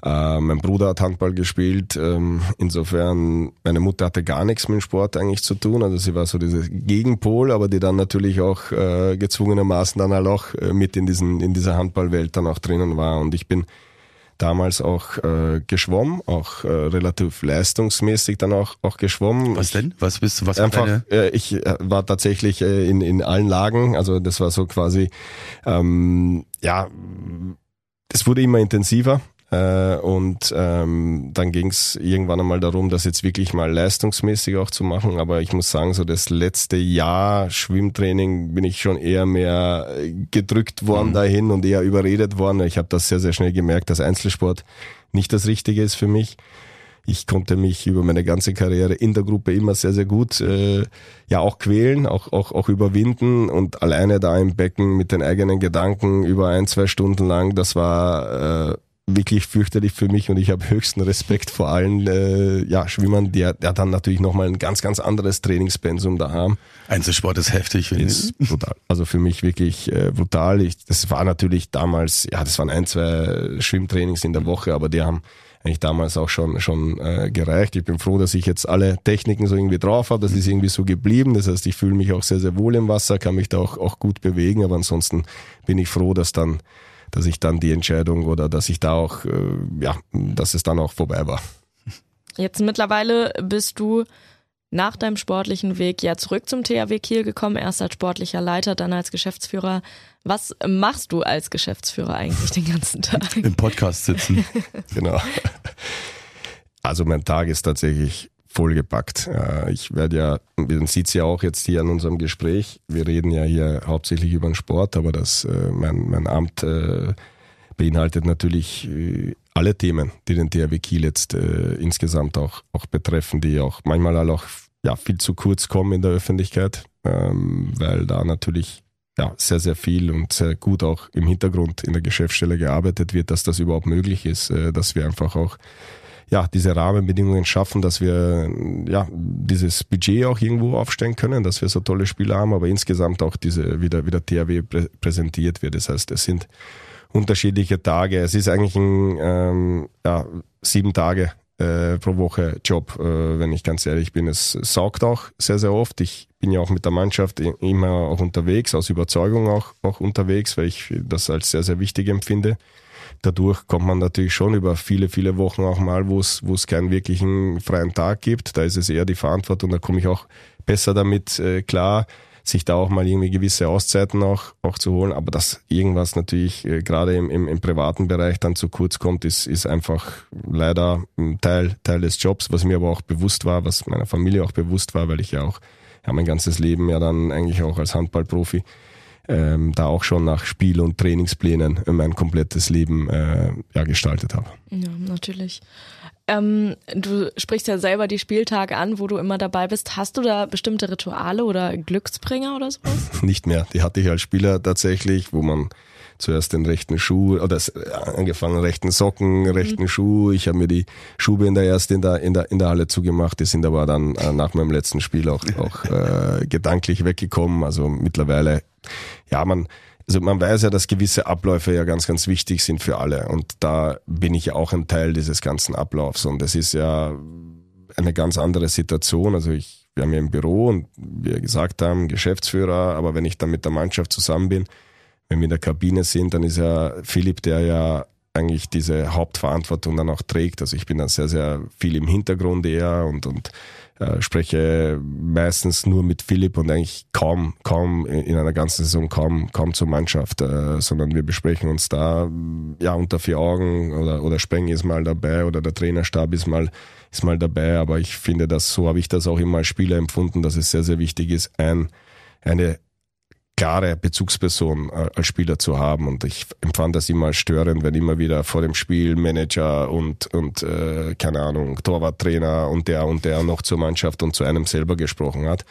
Äh, mein Bruder hat Handball gespielt. Ähm, insofern, meine Mutter hatte gar nichts mit dem Sport eigentlich zu tun. Also sie war so diese Gegenpol, aber die dann natürlich auch äh, gezwungenermaßen dann halt auch äh, mit in diesen in dieser Handballwelt dann auch drinnen war. Und ich bin damals auch äh, geschwommen, auch äh, relativ leistungsmäßig dann auch, auch geschwommen. Was denn? Was bist du? Was Einfach, äh, ich äh, war tatsächlich äh, in, in allen Lagen, also das war so quasi, ähm, ja, es wurde immer intensiver. Äh, und ähm, dann ging es irgendwann einmal darum, das jetzt wirklich mal leistungsmäßig auch zu machen. Aber ich muss sagen, so das letzte Jahr Schwimmtraining bin ich schon eher mehr äh, gedrückt worden dahin und eher überredet worden. Ich habe das sehr, sehr schnell gemerkt, dass Einzelsport nicht das Richtige ist für mich. Ich konnte mich über meine ganze Karriere in der Gruppe immer sehr, sehr gut äh, ja auch quälen, auch, auch, auch überwinden und alleine da im Becken mit den eigenen Gedanken über ein, zwei Stunden lang, das war äh, wirklich fürchterlich für mich und ich habe höchsten Respekt vor allen äh, ja, Schwimmern, die die dann natürlich nochmal ein ganz, ganz anderes Trainingspensum da haben. Einzelsport ist heftig, finde ich. Ist brutal. Also für mich wirklich äh, brutal. Ich, das war natürlich damals, ja, das waren ein, zwei Schwimmtrainings in der Woche, aber die haben eigentlich damals auch schon schon äh, gereicht. Ich bin froh, dass ich jetzt alle Techniken so irgendwie drauf habe. Das ist irgendwie so geblieben. Das heißt, ich fühle mich auch sehr, sehr wohl im Wasser, kann mich da auch, auch gut bewegen, aber ansonsten bin ich froh, dass dann dass ich dann die Entscheidung oder dass ich da auch, äh, ja, dass es dann auch vorbei war. Jetzt mittlerweile bist du nach deinem sportlichen Weg ja zurück zum THW Kiel gekommen, erst als sportlicher Leiter, dann als Geschäftsführer. Was machst du als Geschäftsführer eigentlich den ganzen Tag? Im Podcast sitzen. Genau. Also mein Tag ist tatsächlich vollgepackt. Äh, Ich werde ja, man sieht ja auch jetzt hier an unserem Gespräch, wir reden ja hier hauptsächlich über den Sport, aber das, äh, mein, mein Amt äh, beinhaltet natürlich alle Themen, die den THW Kiel jetzt insgesamt auch, auch betreffen, die auch manchmal auch ja, viel zu kurz kommen in der Öffentlichkeit, ähm, weil da natürlich ja, sehr, sehr viel und sehr gut auch im Hintergrund in der Geschäftsstelle gearbeitet wird, dass das überhaupt möglich ist, dass wir einfach auch ja, diese Rahmenbedingungen schaffen, dass wir ja dieses Budget auch irgendwo aufstellen können, dass wir so tolle Spieler haben, aber insgesamt auch diese wieder wieder THW prä präsentiert wird. Das heißt, es sind unterschiedliche Tage. Es ist eigentlich ein ähm, ja, sieben Tage äh, pro Woche Job, äh, wenn ich ganz ehrlich bin. Es saugt auch sehr, sehr oft. Ich bin ja auch mit der Mannschaft immer auch unterwegs, aus Überzeugung auch, auch unterwegs, weil ich das als sehr, sehr wichtig empfinde. Dadurch kommt man natürlich schon über viele, viele Wochen auch mal, wo es, keinen wirklichen freien Tag gibt. Da ist es eher die Verantwortung, da komme ich auch besser damit äh, klar, sich da auch mal irgendwie gewisse Auszeiten auch, auch zu holen. Aber dass irgendwas natürlich äh, gerade im, im, im privaten Bereich dann zu kurz kommt, ist, ist einfach leider ein Teil, Teil des Jobs, was mir aber auch bewusst war, was meiner Familie auch bewusst war, weil ich ja auch ja, mein ganzes Leben ja dann eigentlich auch als Handballprofi ähm, da auch schon nach Spiel- und Trainingsplänen mein komplettes Leben äh, ja, gestaltet habe. Ja, natürlich. Ähm, du sprichst ja selber die Spieltage an, wo du immer dabei bist. Hast du da bestimmte Rituale oder Glücksbringer oder sowas? Nicht mehr. Die hatte ich als Spieler tatsächlich, wo man zuerst den rechten Schuh oder angefangen rechten Socken, rechten mhm. Schuh. Ich habe mir die Schuhbänder erst in der in der in der Halle zugemacht. Die sind aber dann äh, nach meinem letzten Spiel auch auch äh, gedanklich weggekommen. Also mittlerweile, ja man. Also man weiß ja, dass gewisse Abläufe ja ganz, ganz wichtig sind für alle. Und da bin ich ja auch ein Teil dieses ganzen Ablaufs. Und es ist ja eine ganz andere Situation. Also ich, wir haben ja im Büro und wir gesagt haben, Geschäftsführer, aber wenn ich dann mit der Mannschaft zusammen bin, wenn wir in der Kabine sind, dann ist ja Philipp, der ja eigentlich diese Hauptverantwortung dann auch trägt. Also ich bin dann sehr, sehr viel im Hintergrund eher und, und äh, spreche meistens nur mit Philipp und eigentlich kaum, kaum in einer ganzen Saison kaum, kaum zur Mannschaft, äh, sondern wir besprechen uns da ja unter vier Augen oder, oder Speng ist mal dabei oder der Trainerstab ist mal, ist mal dabei. Aber ich finde, dass so habe ich das auch immer als Spieler empfunden, dass es sehr, sehr wichtig ist, ein, eine klare Bezugsperson äh, als Spieler zu haben. Und ich empfand das immer störend, wenn immer wieder vor dem Spiel Manager und, und äh, keine Ahnung, Torwarttrainer und der und der noch zur Mannschaft und zu einem selber gesprochen hat.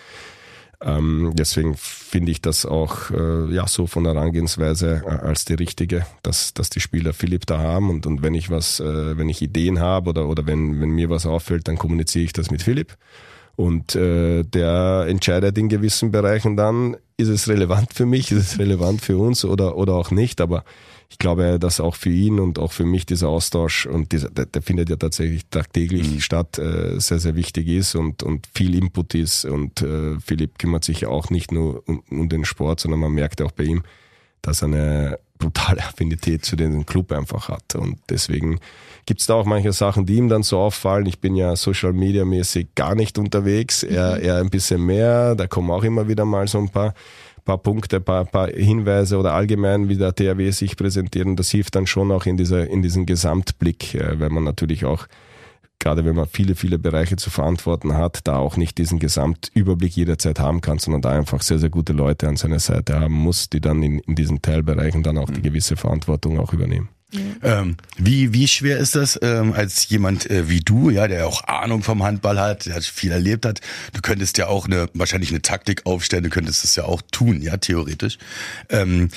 Ähm, deswegen finde ich das auch äh, ja so von der Herangehensweise äh, als die richtige, dass, dass die Spieler Philipp da haben und, und wenn ich was, äh, wenn ich Ideen habe oder, oder wenn, wenn mir was auffällt, dann kommuniziere ich das mit Philipp. Und äh, der entscheidet in gewissen Bereichen dann, ist es relevant für mich, ist es relevant für uns oder, oder auch nicht. Aber ich glaube, dass auch für ihn und auch für mich dieser Austausch und dieser, der, der findet ja tatsächlich tagtäglich mhm. statt, äh, sehr, sehr wichtig ist und, und viel Input ist. Und äh, Philipp kümmert sich auch nicht nur um, um den Sport, sondern man merkt auch bei ihm, dass er eine brutale Affinität zu dem Club einfach hat. Und deswegen gibt es da auch manche Sachen, die ihm dann so auffallen. Ich bin ja Social Media mäßig gar nicht unterwegs, er, mhm. er ein bisschen mehr. Da kommen auch immer wieder mal so ein paar paar Punkte, paar, paar Hinweise oder allgemein, wie der THW sich präsentiert. Und das hilft dann schon auch in dieser, in diesem Gesamtblick, äh, weil man natürlich auch gerade wenn man viele, viele Bereiche zu verantworten hat, da auch nicht diesen Gesamtüberblick jederzeit haben kann, sondern da einfach sehr, sehr gute Leute an seiner Seite haben muss, die dann in, in diesen Teilbereichen dann auch die mhm. gewisse Verantwortung auch übernehmen. Ähm, wie, wie schwer ist das ähm, als jemand äh, wie du, ja, der auch Ahnung vom Handball hat, der viel erlebt hat? Du könntest ja auch eine wahrscheinlich eine Taktik aufstellen, du könntest es ja auch tun, ja, theoretisch. Ähm,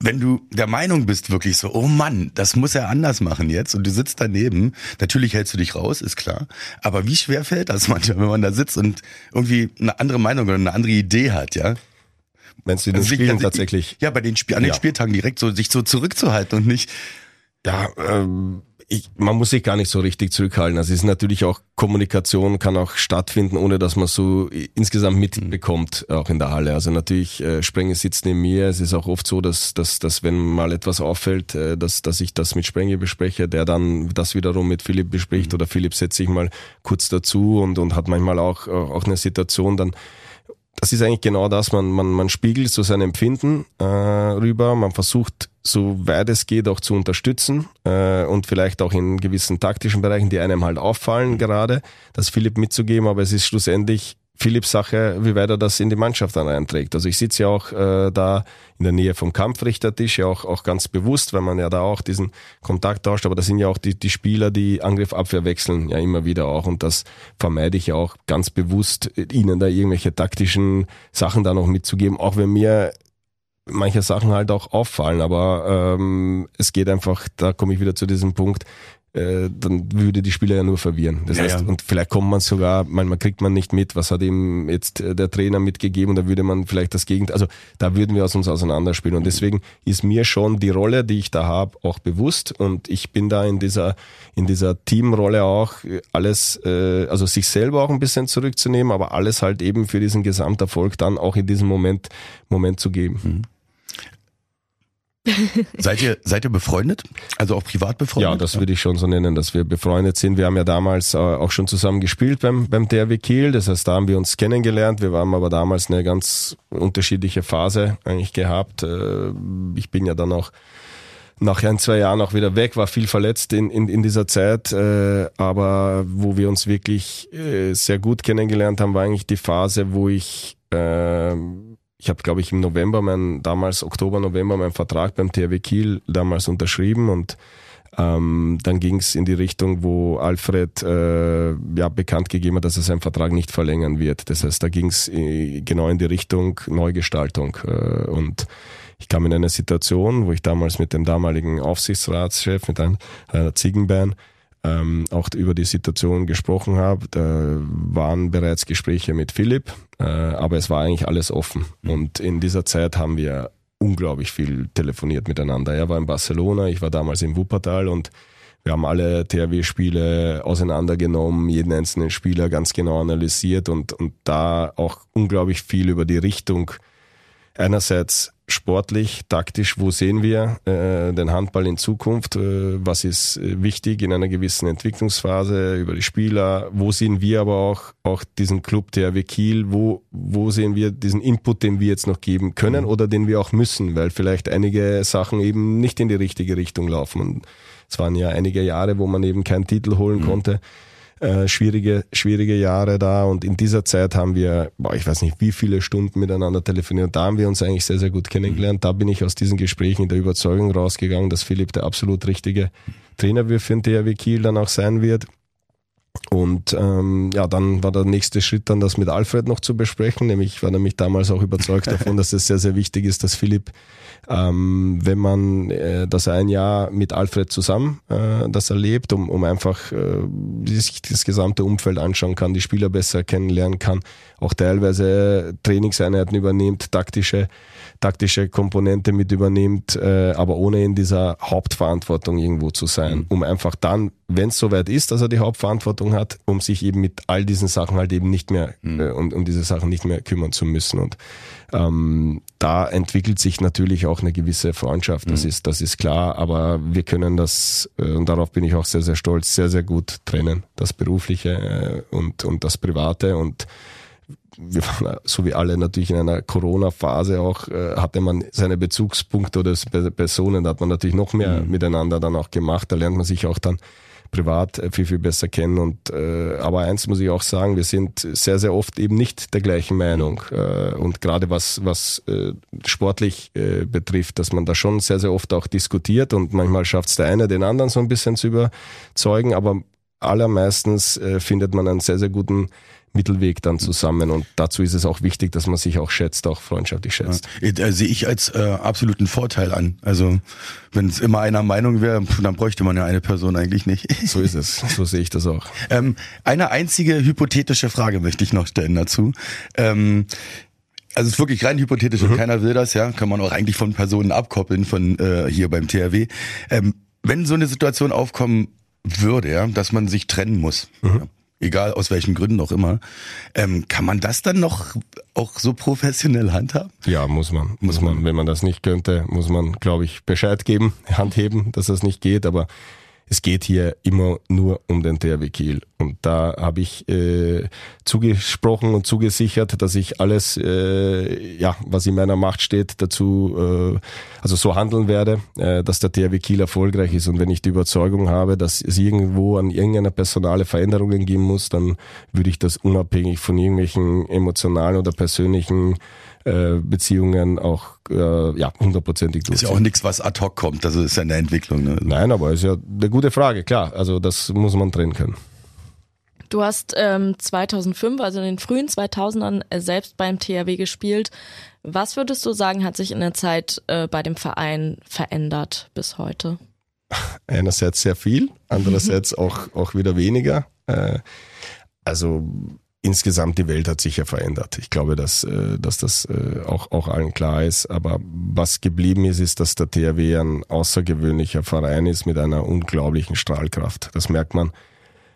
wenn du der Meinung bist, wirklich so, oh Mann, das muss er anders machen jetzt und du sitzt daneben, natürlich hältst du dich raus, ist klar. Aber wie schwer fällt das manchmal, wenn man da sitzt und irgendwie eine andere Meinung oder eine andere Idee hat, ja? Meinst du den also Spielen also tatsächlich? Ja, bei den Spiel, an den ja. Spieltagen direkt so sich so zurückzuhalten und nicht. Ja, ähm, ich, man muss sich gar nicht so richtig zurückhalten. Also es ist natürlich auch Kommunikation kann auch stattfinden, ohne dass man so insgesamt mitbekommt, auch in der Halle. Also natürlich, äh, Sprenge sitzt neben mir. Es ist auch oft so, dass, dass, dass wenn mal etwas auffällt, äh, dass, dass ich das mit Sprenge bespreche, der dann das wiederum mit Philipp bespricht mhm. oder Philipp setzt sich mal kurz dazu und, und hat manchmal auch, auch eine Situation dann, das ist eigentlich genau das, man, man, man spiegelt so sein Empfinden äh, rüber, man versucht so weit es geht auch zu unterstützen äh, und vielleicht auch in gewissen taktischen Bereichen, die einem halt auffallen gerade, das Philipp mitzugeben, aber es ist schlussendlich Philipps Sache, wie weit er das in die Mannschaft dann einträgt. Also ich sitze ja auch äh, da in der Nähe vom Kampfrichtertisch, ja auch, auch ganz bewusst, weil man ja da auch diesen Kontakt tauscht, aber das sind ja auch die, die Spieler, die Angriff, Abwehr wechseln ja immer wieder auch. Und das vermeide ich ja auch ganz bewusst, ihnen da irgendwelche taktischen Sachen da noch mitzugeben, auch wenn mir manche Sachen halt auch auffallen, aber ähm, es geht einfach, da komme ich wieder zu diesem Punkt, äh, dann würde die Spieler ja nur verwirren. Das ja, heißt, ja. und vielleicht kommt man sogar, manchmal kriegt man nicht mit, was hat ihm jetzt äh, der Trainer mitgegeben da würde man vielleicht das Gegenteil, also da würden wir aus uns auseinanderspielen und deswegen ist mir schon die Rolle, die ich da habe, auch bewusst und ich bin da in dieser in dieser Teamrolle auch alles, äh, also sich selber auch ein bisschen zurückzunehmen, aber alles halt eben für diesen Gesamterfolg dann auch in diesem Moment Moment zu geben. Mhm seid ihr seid ihr befreundet? Also auch privat befreundet? Ja, das würde ich schon so nennen, dass wir befreundet sind. Wir haben ja damals äh, auch schon zusammen gespielt beim beim DRW Kiel. Das heißt, da haben wir uns kennengelernt. Wir haben aber damals eine ganz unterschiedliche Phase eigentlich gehabt. Äh, ich bin ja dann auch nach ein, zwei Jahren auch wieder weg, war viel verletzt in, in, in dieser Zeit, äh, aber wo wir uns wirklich äh, sehr gut kennengelernt haben, war eigentlich die Phase, wo ich, äh, ich habe glaube ich im November, mein, damals Oktober, November, meinen Vertrag beim THW Kiel damals unterschrieben und ähm, dann ging es in die Richtung, wo Alfred äh, ja bekannt gegeben hat, dass er seinen Vertrag nicht verlängern wird. Das heißt, da ging es äh, genau in die Richtung Neugestaltung äh, und ich kam in eine Situation, wo ich damals mit dem damaligen Aufsichtsratschef, mit einem, einer Ziegenbahn, ähm, auch über die Situation gesprochen habe. Da waren bereits Gespräche mit Philipp, äh, aber es war eigentlich alles offen. Und in dieser Zeit haben wir unglaublich viel telefoniert miteinander. Er war in Barcelona, ich war damals in Wuppertal und wir haben alle THW-Spiele auseinandergenommen, jeden einzelnen Spieler ganz genau analysiert und, und da auch unglaublich viel über die Richtung einerseits sportlich, taktisch, wo sehen wir äh, den Handball in Zukunft, äh, was ist äh, wichtig in einer gewissen Entwicklungsphase über die Spieler, wo sehen wir aber auch, auch diesen Club THW Kiel, wo, wo sehen wir diesen Input, den wir jetzt noch geben können mhm. oder den wir auch müssen, weil vielleicht einige Sachen eben nicht in die richtige Richtung laufen. Und es waren ja einige Jahre, wo man eben keinen Titel holen mhm. konnte äh, schwierige, schwierige Jahre da und in dieser Zeit haben wir, boah, ich weiß nicht, wie viele Stunden miteinander telefoniert. Da haben wir uns eigentlich sehr, sehr gut kennengelernt. Da bin ich aus diesen Gesprächen in der Überzeugung rausgegangen, dass Philipp der absolut richtige Trainer für den THW Kiel dann auch sein wird. Und ähm, ja, dann war der nächste Schritt dann das mit Alfred noch zu besprechen. Nämlich war nämlich damals auch überzeugt davon, dass es sehr, sehr wichtig ist, dass Philipp ähm, wenn man äh, das ein Jahr mit Alfred zusammen äh, das erlebt, um, um einfach äh, sich das gesamte Umfeld anschauen kann, die Spieler besser kennenlernen kann, auch teilweise Trainingseinheiten übernimmt, taktische taktische Komponente mit übernimmt, äh, aber ohne in dieser Hauptverantwortung irgendwo zu sein, mhm. um einfach dann, wenn es soweit ist, dass er die Hauptverantwortung hat, um sich eben mit all diesen Sachen halt eben nicht mehr, mhm. äh, um, um diese Sachen nicht mehr kümmern zu müssen. Und ähm, da entwickelt sich natürlich auch eine gewisse Freundschaft, das mhm. ist, das ist klar, aber wir können das, äh, und darauf bin ich auch sehr, sehr stolz, sehr, sehr gut trennen, das Berufliche äh, und, und das Private und wir waren so wie alle natürlich in einer Corona-Phase auch, äh, hatte man seine Bezugspunkte oder Personen, da hat man natürlich noch mehr mhm. miteinander dann auch gemacht. Da lernt man sich auch dann privat äh, viel, viel besser kennen. Und äh, aber eins muss ich auch sagen, wir sind sehr, sehr oft eben nicht der gleichen Meinung. Äh, und gerade was, was äh, sportlich äh, betrifft, dass man da schon sehr, sehr oft auch diskutiert und manchmal schafft es der eine, den anderen so ein bisschen zu überzeugen, aber allermeistens äh, findet man einen sehr, sehr guten Mittelweg dann zusammen. Und dazu ist es auch wichtig, dass man sich auch schätzt, auch freundschaftlich schätzt. Ja, sehe ich als äh, absoluten Vorteil an. Also wenn es immer einer Meinung wäre, dann bräuchte man ja eine Person eigentlich nicht. So ist es. So sehe ich das auch. Ähm, eine einzige hypothetische Frage möchte ich noch stellen dazu. Ähm, also es ist wirklich rein hypothetisch mhm. und keiner will das, ja. Kann man auch eigentlich von Personen abkoppeln, von äh, hier beim THW. Ähm, wenn so eine Situation aufkommen würde, ja, dass man sich trennen muss. Mhm. Ja egal aus welchen Gründen auch immer. Ähm, kann man das dann noch auch so professionell handhaben? Ja, muss man. Muss man. Wenn man das nicht könnte, muss man, glaube ich, Bescheid geben, Hand heben, dass das nicht geht. Aber es geht hier immer nur um den THW Kiel. Und da habe ich äh, zugesprochen und zugesichert, dass ich alles, äh, ja, was in meiner Macht steht, dazu, äh, also so handeln werde, äh, dass der THW Kiel erfolgreich ist. Und wenn ich die Überzeugung habe, dass es irgendwo an irgendeiner personale Veränderungen geben muss, dann würde ich das unabhängig von irgendwelchen emotionalen oder persönlichen äh, Beziehungen auch äh, ja hundertprozentig durch. Ist ja auch nichts, was ad hoc kommt, das ist ja eine Entwicklung. Ne? Nein, aber ist ja eine gute Frage, klar. Also das muss man trennen können. Du hast ähm, 2005, also in den frühen 2000ern, äh, selbst beim THW gespielt. Was würdest du sagen, hat sich in der Zeit äh, bei dem Verein verändert bis heute? Einerseits sehr viel, andererseits auch, auch wieder weniger. Äh, also insgesamt die Welt hat sich ja verändert. Ich glaube, dass, äh, dass das äh, auch, auch allen klar ist. Aber was geblieben ist, ist, dass der THW ein außergewöhnlicher Verein ist mit einer unglaublichen Strahlkraft. Das merkt man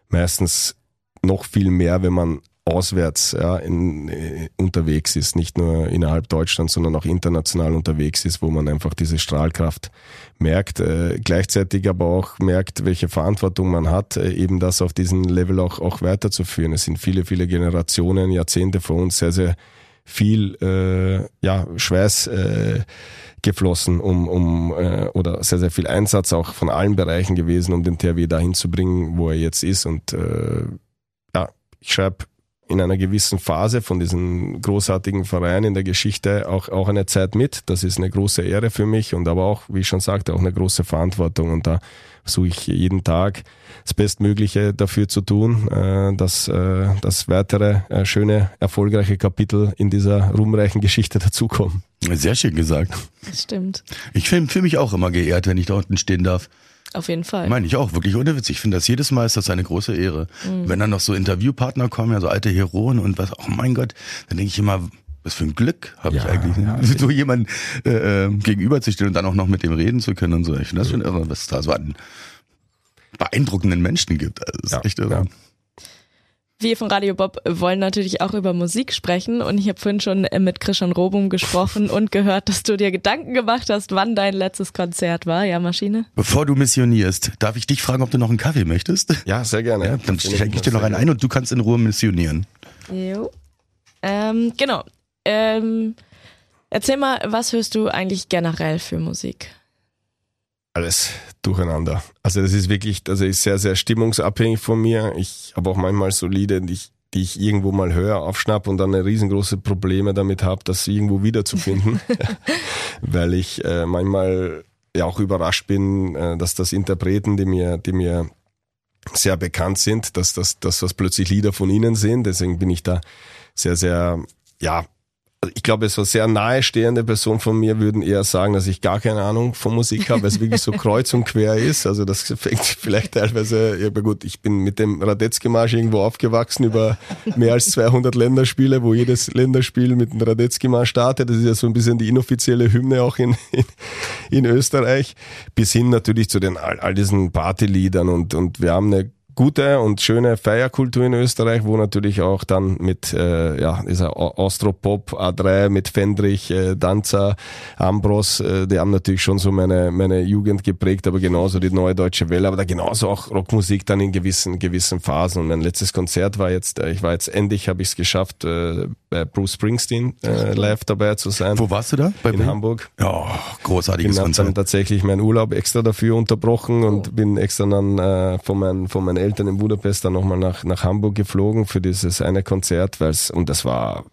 meistens noch viel mehr, wenn man auswärts ja, in, äh, unterwegs ist, nicht nur innerhalb Deutschlands, sondern auch international unterwegs ist, wo man einfach diese Strahlkraft merkt, äh, gleichzeitig aber auch merkt, welche Verantwortung man hat, äh, eben das auf diesem Level auch, auch weiterzuführen. Es sind viele, viele Generationen, Jahrzehnte vor uns sehr, sehr viel äh, ja, Schweiß äh, geflossen, um, um äh, oder sehr, sehr viel Einsatz auch von allen Bereichen gewesen, um den THW dahin zu bringen, wo er jetzt ist. Und äh, ja, ich schreibe in einer gewissen Phase von diesem großartigen Verein in der Geschichte auch, auch eine Zeit mit. Das ist eine große Ehre für mich und aber auch, wie ich schon sagte, auch eine große Verantwortung. Und da versuche ich jeden Tag das Bestmögliche dafür zu tun, äh, dass äh, das weitere äh, schöne, erfolgreiche Kapitel in dieser ruhmreichen Geschichte dazukommen. Sehr schön gesagt. Das stimmt. Ich fühle fühl mich auch immer geehrt, wenn ich da unten stehen darf. Auf jeden Fall. Meine ich auch, wirklich ohne Witz. Ich finde das jedes Mal ist das eine große Ehre. Wenn dann noch so Interviewpartner kommen, ja so alte Heroen und was, oh mein Gott, dann denke ich immer, was für ein Glück habe ich Ja, eigentlich, ne? so jemanden äh, äh, gegenüber zu stellen und dann auch noch mit dem reden zu können und so. Ich finde das schon irre, was es da so an beeindruckenden Menschen gibt. Also, das ist Ja, echt irre. Wir von Radio Bob wollen natürlich auch über Musik sprechen und ich habe vorhin schon äh, mit Christian Robum gesprochen und gehört, dass du dir Gedanken gemacht hast, wann dein letztes Konzert war. Ja, Maschine? Bevor du missionierst, darf ich dich fragen, ob du noch einen Kaffee möchtest? Ja, sehr gerne. Ja, dann schenke ich dir noch einen ein und du kannst in Ruhe missionieren. Jo. Ähm, genau. Ähm, erzähl mal, was hörst du eigentlich generell für Musik? Alles durcheinander. Also das ist wirklich, also ist sehr, sehr stimmungsabhängig von mir. Ich habe auch manchmal so Lieder, die ich, die ich irgendwo mal höre, aufschnapp und dann riesengroße Probleme damit habe, das irgendwo wiederzufinden. Weil ich äh, manchmal ja auch überrascht bin, äh, dass das Interpreten, die mir, die mir sehr bekannt sind, dass das, dass das plötzlich Lieder von ihnen sind. Deswegen bin ich da sehr, sehr, ja, ich glaube, so sehr nahestehende Personen von mir würden eher sagen, dass ich gar keine Ahnung von Musik habe, weil es wirklich so kreuz und quer ist. Also das fängt vielleicht teilweise, aber gut, ich bin mit dem Radetzky-Marsch irgendwo aufgewachsen über mehr als 200 Länderspiele, wo jedes Länderspiel mit dem Radetzky-Marsch startet. Das ist ja so ein bisschen die inoffizielle Hymne auch in, in, in Österreich. Bis hin natürlich zu den all, all diesen Partyliedern und, und wir haben eine gute und schöne Feierkultur in Österreich, wo natürlich auch dann mit äh, ja, dieser Austropop A3 mit Fendrich, äh, Danzer, Ambros, äh, die haben natürlich schon so meine meine Jugend geprägt, aber genauso die neue deutsche Welle, aber da genauso auch Rockmusik dann in gewissen gewissen Phasen. Und mein letztes Konzert war jetzt, äh, ich war jetzt endlich, habe ich es geschafft, äh, bei Bruce Springsteen äh, live dabei zu sein. Wo warst du da? Bei in? Hamburg Ja, großartiges bin hab dann Konzert. tatsächlich meinen Urlaub extra dafür unterbrochen und bin extra dann äh, von, meinen, von meinen Eltern in Budapest dann nochmal nach, nach Hamburg geflogen für dieses eine Konzert, weil's, und das war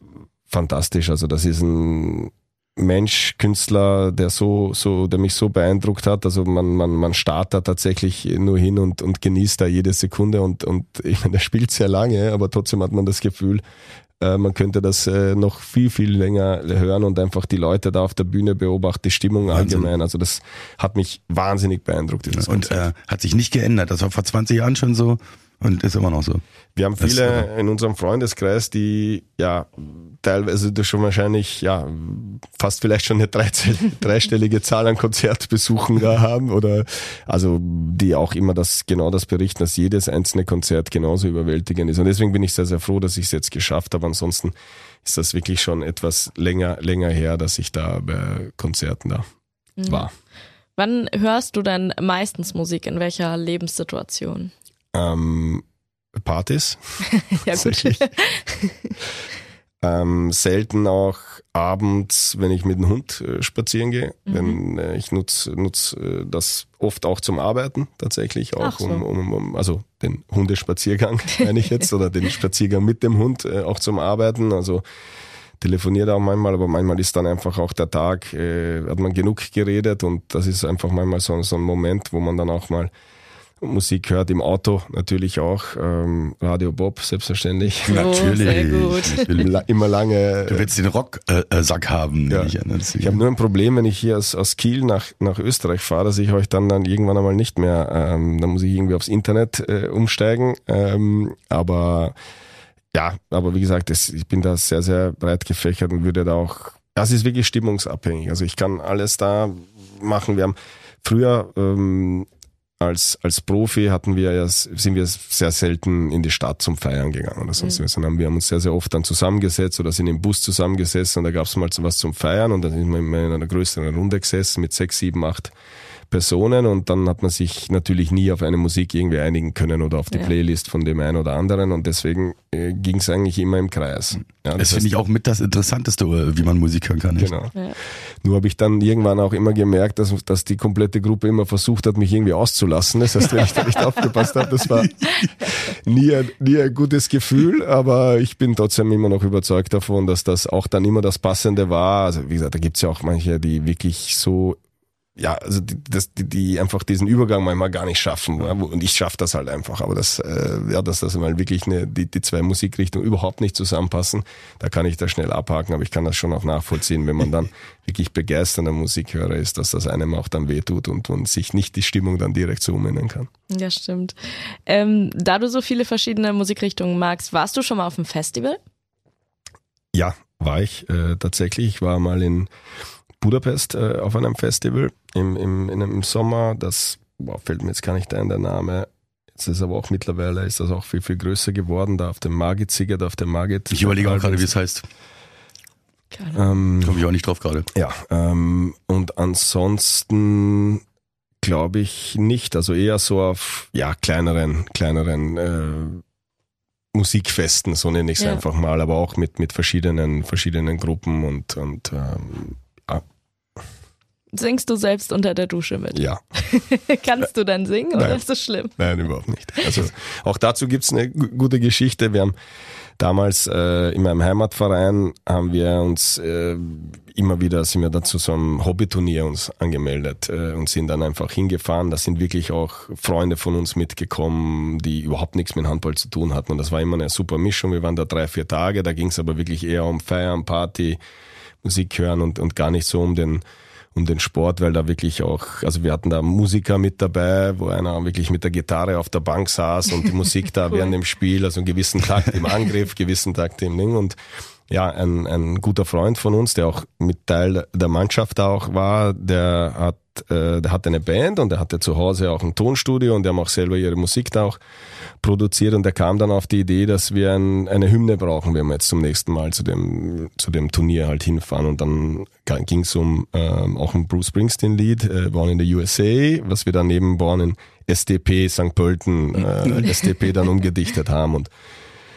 fantastisch. Also das ist ein Mensch, Künstler, der so, so, der mich so beeindruckt hat. Also man, man, man starrt da tatsächlich nur hin und, und genießt da jede Sekunde und, und ich meine, der spielt sehr lange, aber trotzdem hat man das Gefühl, äh, man könnte das äh, noch viel, viel länger hören und einfach die Leute da auf der Bühne beobachten, die Stimmung Wahnsinn. allgemein. Also das hat mich wahnsinnig beeindruckt. Dieses Und äh, hat sich nicht geändert. Das war vor 20 Jahren schon so und ist immer noch so. Wir haben das viele in unserem Freundeskreis, die ja teilweise das schon wahrscheinlich ja fast vielleicht schon eine dreistellige Zahl an Konzertbesuchen da haben oder also die auch immer das genau das berichten, dass jedes einzelne Konzert genauso überwältigend ist. Und deswegen bin ich sehr sehr froh, dass ich es jetzt geschafft habe. Ansonsten ist das wirklich schon etwas länger länger her, dass ich da bei Konzerten da war. Wann hörst du denn meistens Musik? In welcher Lebenssituation? Ähm, Partys. Ja, gut. Ähm, selten auch abends, wenn ich mit dem Hund äh, spazieren gehe. Mhm. Wenn äh, ich nutze nutz, äh, das oft auch zum Arbeiten tatsächlich, auch so. um, um, um, also den Hundespaziergang meine ich jetzt oder den Spaziergang mit dem Hund äh, auch zum Arbeiten. Also telefoniert auch manchmal, aber manchmal ist dann einfach auch der Tag, äh, hat man genug geredet und das ist einfach manchmal so, so ein Moment, wo man dann auch mal Musik hört, im Auto natürlich auch, ähm, Radio Bob selbstverständlich. Oh, sehr gut. Natürlich. La- Immer lange. Du willst den Rocksack äh, äh, Sack haben, Ja. nehme ich an. ne? Ich habe nur ein Problem, wenn ich hier aus, aus Kiel nach, nach Österreich fahre, dass ich euch dann, dann irgendwann einmal nicht mehr, ähm, dann muss ich irgendwie aufs Internet äh, umsteigen. Ähm, aber ja, aber wie gesagt, das, ich bin da sehr, sehr breit gefächert und würde da auch, das ist wirklich stimmungsabhängig. Also ich kann alles da machen. Wir haben früher ähm, als, als Profi hatten wir ja, sind wir sehr selten in die Stadt zum Feiern gegangen oder sonst was. Sondern wir haben uns sehr, sehr oft dann zusammengesetzt oder sind im Bus zusammengesessen und da gab es mal so was zum Feiern und dann sind wir in einer größeren Runde gesessen mit sechs, sieben, acht Personen und dann hat man sich natürlich nie auf eine Musik irgendwie einigen können oder auf die Ja. Playlist von dem einen oder anderen und deswegen äh, ging es eigentlich immer im Kreis. Ja, Das finde ich auch mit das Interessanteste, äh, wie man Musik hören kann. echt. Genau. Ja. Nur habe ich dann irgendwann auch immer gemerkt, dass, dass die komplette Gruppe immer versucht hat, mich irgendwie auszulassen. Das heißt, wenn ich da nicht aufgepasst habe, das war nie ein, nie ein gutes Gefühl, aber ich bin trotzdem immer noch überzeugt davon, dass das auch dann immer das Passende war. Also wie gesagt, da gibt's ja auch manche, die wirklich so ja, also die, das, die, die einfach diesen Übergang manchmal gar nicht schaffen. Ja, und ich schaffe das halt einfach. Aber das, äh, ja, dass das mal wirklich eine, die, die zwei Musikrichtungen überhaupt nicht zusammenpassen, da kann ich da schnell abhaken, aber ich kann das schon auch nachvollziehen, wenn man dann wirklich begeisternder Musikhörer ist, dass das einem auch dann wehtut und, und sich nicht die Stimmung dann direkt so umändern kann. Ja, stimmt. Ähm, da du so viele verschiedene Musikrichtungen magst, warst du schon mal auf einem Festival? Ja, war ich äh, tatsächlich. Ich war mal in Budapest äh, auf einem Festival im, im, in einem Sommer. Das boah, fällt mir jetzt gar nicht ein, der Name. Jetzt ist aber auch mittlerweile ist das auch viel, viel größer geworden, da auf dem Margit-Sieger, da auf dem Margit. Ich überlege auch gerade, wie es heißt. Keine Ahnung. ähm, Komme ich auch nicht drauf gerade. Ja, ähm, und ansonsten glaube ich nicht. Also eher so auf ja kleineren, kleineren äh, Musikfesten, so nenne ich es Ja. einfach mal, aber auch mit mit verschiedenen verschiedenen Gruppen und und ähm, Singst du selbst unter der Dusche mit? ja, Kannst du dann singen oder Nein. ist das schlimm? nein überhaupt nicht. Also auch dazu gibt's eine gu- gute Geschichte. Wir haben damals äh, in meinem Heimatverein haben wir uns äh, immer wieder sind wir da zu so einem Hobbyturnier uns angemeldet äh, und sind dann einfach hingefahren. Da sind wirklich auch Freunde von uns mitgekommen, die überhaupt nichts mit Handball zu tun hatten. Und das war immer eine super Mischung. Wir waren da drei, vier Tage. Da ging es aber wirklich eher um Feiern, Party, Musik hören und, und gar nicht so um den um den Sport, weil da wirklich auch, also wir hatten da Musiker mit dabei, wo einer wirklich mit der Gitarre auf der Bank saß und die Musik da Cool. während dem Spiel, also einen gewissen Takt im Angriff, gewissen Takt im Ding und ja, ein, ein guter Freund von uns, der auch mit Teil der Mannschaft auch war, der hat, äh, der hatte eine Band und der hatte zu Hause auch ein Tonstudio und die haben auch selber ihre Musik da auch produziert und der kam dann auf die Idee, dass wir ein, eine Hymne brauchen, wenn wir jetzt zum nächsten Mal zu dem, zu dem Turnier halt hinfahren und dann ging es um ähm, auch ein Bruce Springsteen Lied, äh, Born in the USA, was wir dann neben Born in SDP St. Pölten, äh, SDP dann umgedichtet haben und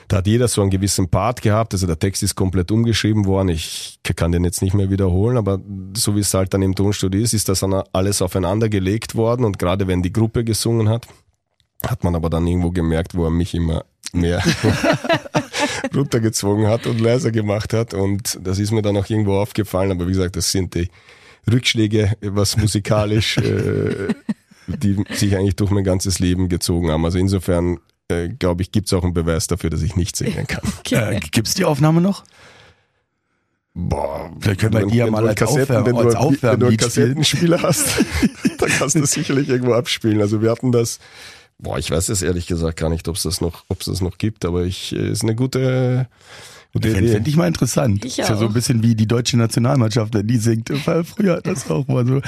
da hat jeder so einen gewissen Part gehabt, also der Text ist komplett umgeschrieben worden. Ich kann den jetzt nicht mehr wiederholen, aber so wie es halt dann im Tonstudio ist, ist das dann alles aufeinander gelegt worden und gerade wenn die Gruppe gesungen hat, hat man aber dann irgendwo gemerkt, wo er mich immer mehr runtergezogen hat und leiser gemacht hat und das ist mir dann auch irgendwo aufgefallen, aber wie gesagt, das sind die Rückschläge, was musikalisch, äh, die sich eigentlich durch mein ganzes Leben gezogen haben. Also insofern äh, glaube ich, gibt es auch einen Beweis dafür, dass ich nicht singen kann. Äh, gibt's die Aufnahme noch? Boah, Vielleicht können wir die ja wenn mal du als Kassetten, Aufwärm- wenn du, als ein- wenn du einen. Kassettenspieler hast, dann kannst du das sicherlich irgendwo abspielen. Also wir hatten das, boah, ich weiß es ehrlich gesagt gar nicht, ob es das noch, ob es das noch gibt, aber ich, äh, ist eine gute, gute Fände Idee. fänd ich mal interessant. Ich ist ja so ein bisschen wie die deutsche Nationalmannschaft, wenn die singt. Weil früher hat das auch mal so.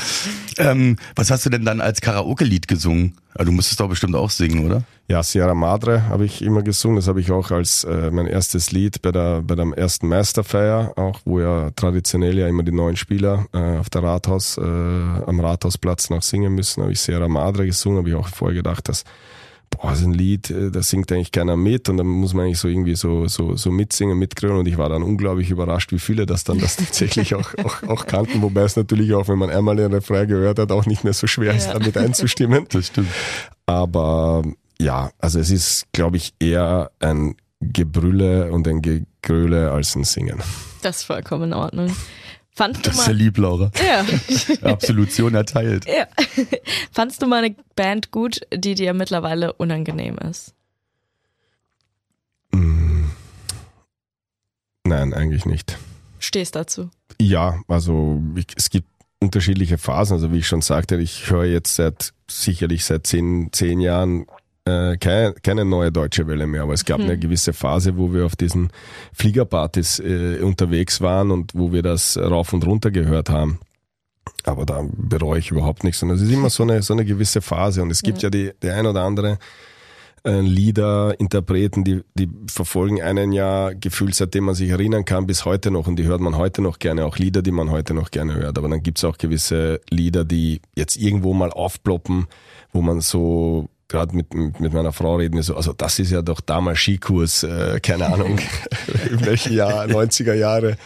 Ähm, was hast du denn dann als Karaoke-Lied gesungen? Ah, du musstest doch bestimmt auch singen, oder? Ja, Sierra Madre habe ich immer gesungen. Das habe ich auch als äh, mein erstes Lied bei der bei der ersten Meisterfeier, auch wo ja traditionell ja immer die neuen Spieler äh, auf der Rathaus äh, am Rathausplatz noch singen müssen. Habe ich Sierra Madre gesungen. Habe ich auch vorher gedacht, dass boah, das ist ein Lied, äh, da singt eigentlich keiner mit und dann muss man eigentlich so irgendwie so so so mitsingen, mitgrölen und ich war dann unglaublich überrascht, wie viele das dann das tatsächlich auch, auch auch kannten, wobei es natürlich auch, wenn man einmal den Refrain gehört hat, auch nicht mehr so schwer ist, Ja. damit einzustimmen. Das stimmt. Aber ja, also es ist, glaube ich, eher ein Gebrülle und ein Gegröle als ein Singen. Das ist vollkommen in Ordnung. Fandst Das ist ja lieb, Laura. ja, Absolution erteilt. ja. Fandst du mal eine Band gut, die dir mittlerweile unangenehm ist? Mm. Nein, eigentlich nicht. Stehst dazu? Ja, also ich, es gibt unterschiedliche Phasen. Also wie ich schon sagte, ich höre jetzt seit sicherlich seit zehn, zehn Jahren äh, keine, keine neue deutsche Welle mehr, aber es gab Hm. eine gewisse Phase, wo wir auf diesen Fliegerpartys äh, unterwegs waren und wo wir das rauf und runter gehört haben. Aber da bereue ich überhaupt nichts. Und es ist immer so eine, so eine gewisse Phase. Und es gibt ja, die, die ein oder andere äh, Lieder, Interpreten, die, die verfolgen einen ja gefühlt, seitdem man sich erinnern kann, bis heute noch und die hört man heute noch gerne, auch Lieder, die man heute noch gerne hört. Aber dann gibt's auch gewisse Lieder, die jetzt irgendwo mal aufploppen, wo man so gerade mit, mit meiner Frau reden so, also das ist ja doch damals Skikurs, äh, keine Ahnung, in welchen Jahr, 90er Jahre,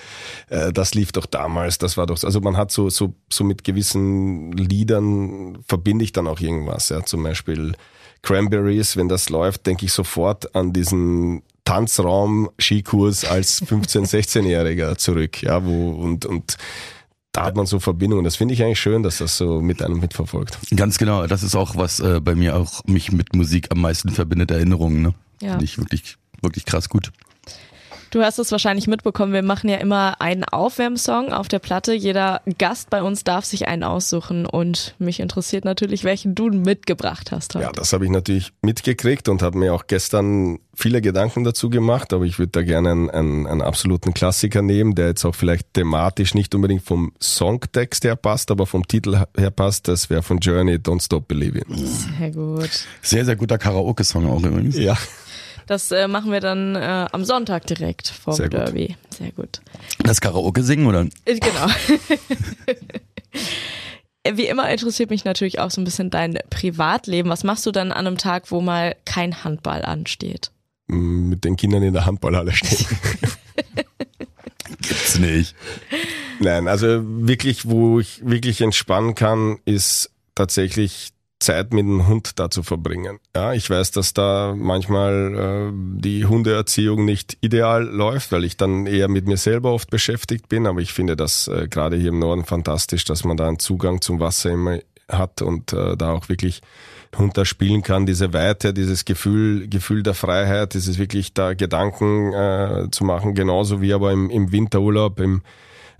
äh, das lief doch damals, das war doch, also man hat so, so, so mit gewissen Liedern verbinde ich dann auch irgendwas, ja, zum Beispiel Cranberries, wenn das läuft, denke ich sofort an diesen Tanzraum Skikurs als 15, 16-Jähriger zurück, ja, wo und und da hat man so Verbindungen. Das finde ich eigentlich schön, dass das so mit einem mitverfolgt. Ganz genau. Das ist auch was äh, bei mir auch mich mit Musik am meisten verbindet. Erinnerungen. Ne? Ja. Finde ich wirklich wirklich krass gut. Du hast es wahrscheinlich mitbekommen, wir machen ja immer einen Aufwärmsong auf der Platte. Jeder Gast bei uns darf sich einen aussuchen und mich interessiert natürlich, welchen du mitgebracht hast heute. Ja, das habe ich natürlich mitgekriegt und habe mir auch gestern viele Gedanken dazu gemacht, aber ich würde da gerne einen, einen, einen absoluten Klassiker nehmen, der jetzt auch vielleicht thematisch nicht unbedingt vom Songtext her passt, aber vom Titel her passt. Das wäre von Journey, Don't Stop Believing. Sehr gut. Sehr, sehr guter Karaoke-Song auch übrigens. Ja. Das äh, machen wir dann äh, am Sonntag direkt vor Sehr dem gut. Derby. Sehr gut. Das Karaoke singen oder? Äh, Genau. Wie immer interessiert mich natürlich auch so ein bisschen dein Privatleben. Was machst du dann an einem Tag, wo mal kein Handball ansteht? Mit den Kindern in der Handballhalle stehen. Gibt's nicht. Nein, also wirklich, wo ich wirklich entspannen kann, ist tatsächlich Zeit mit dem Hund da zu verbringen. Ja, ich weiß, dass da manchmal äh, die Hundeerziehung nicht ideal läuft, weil ich dann eher mit mir selber oft beschäftigt bin, aber ich finde das äh, gerade hier im Norden fantastisch, dass man da einen Zugang zum Wasser immer hat und äh, da auch wirklich Hund da spielen kann, diese Weite, dieses Gefühl, Gefühl der Freiheit, dieses wirklich da Gedanken äh, zu machen, genauso wie aber im, im Winterurlaub, im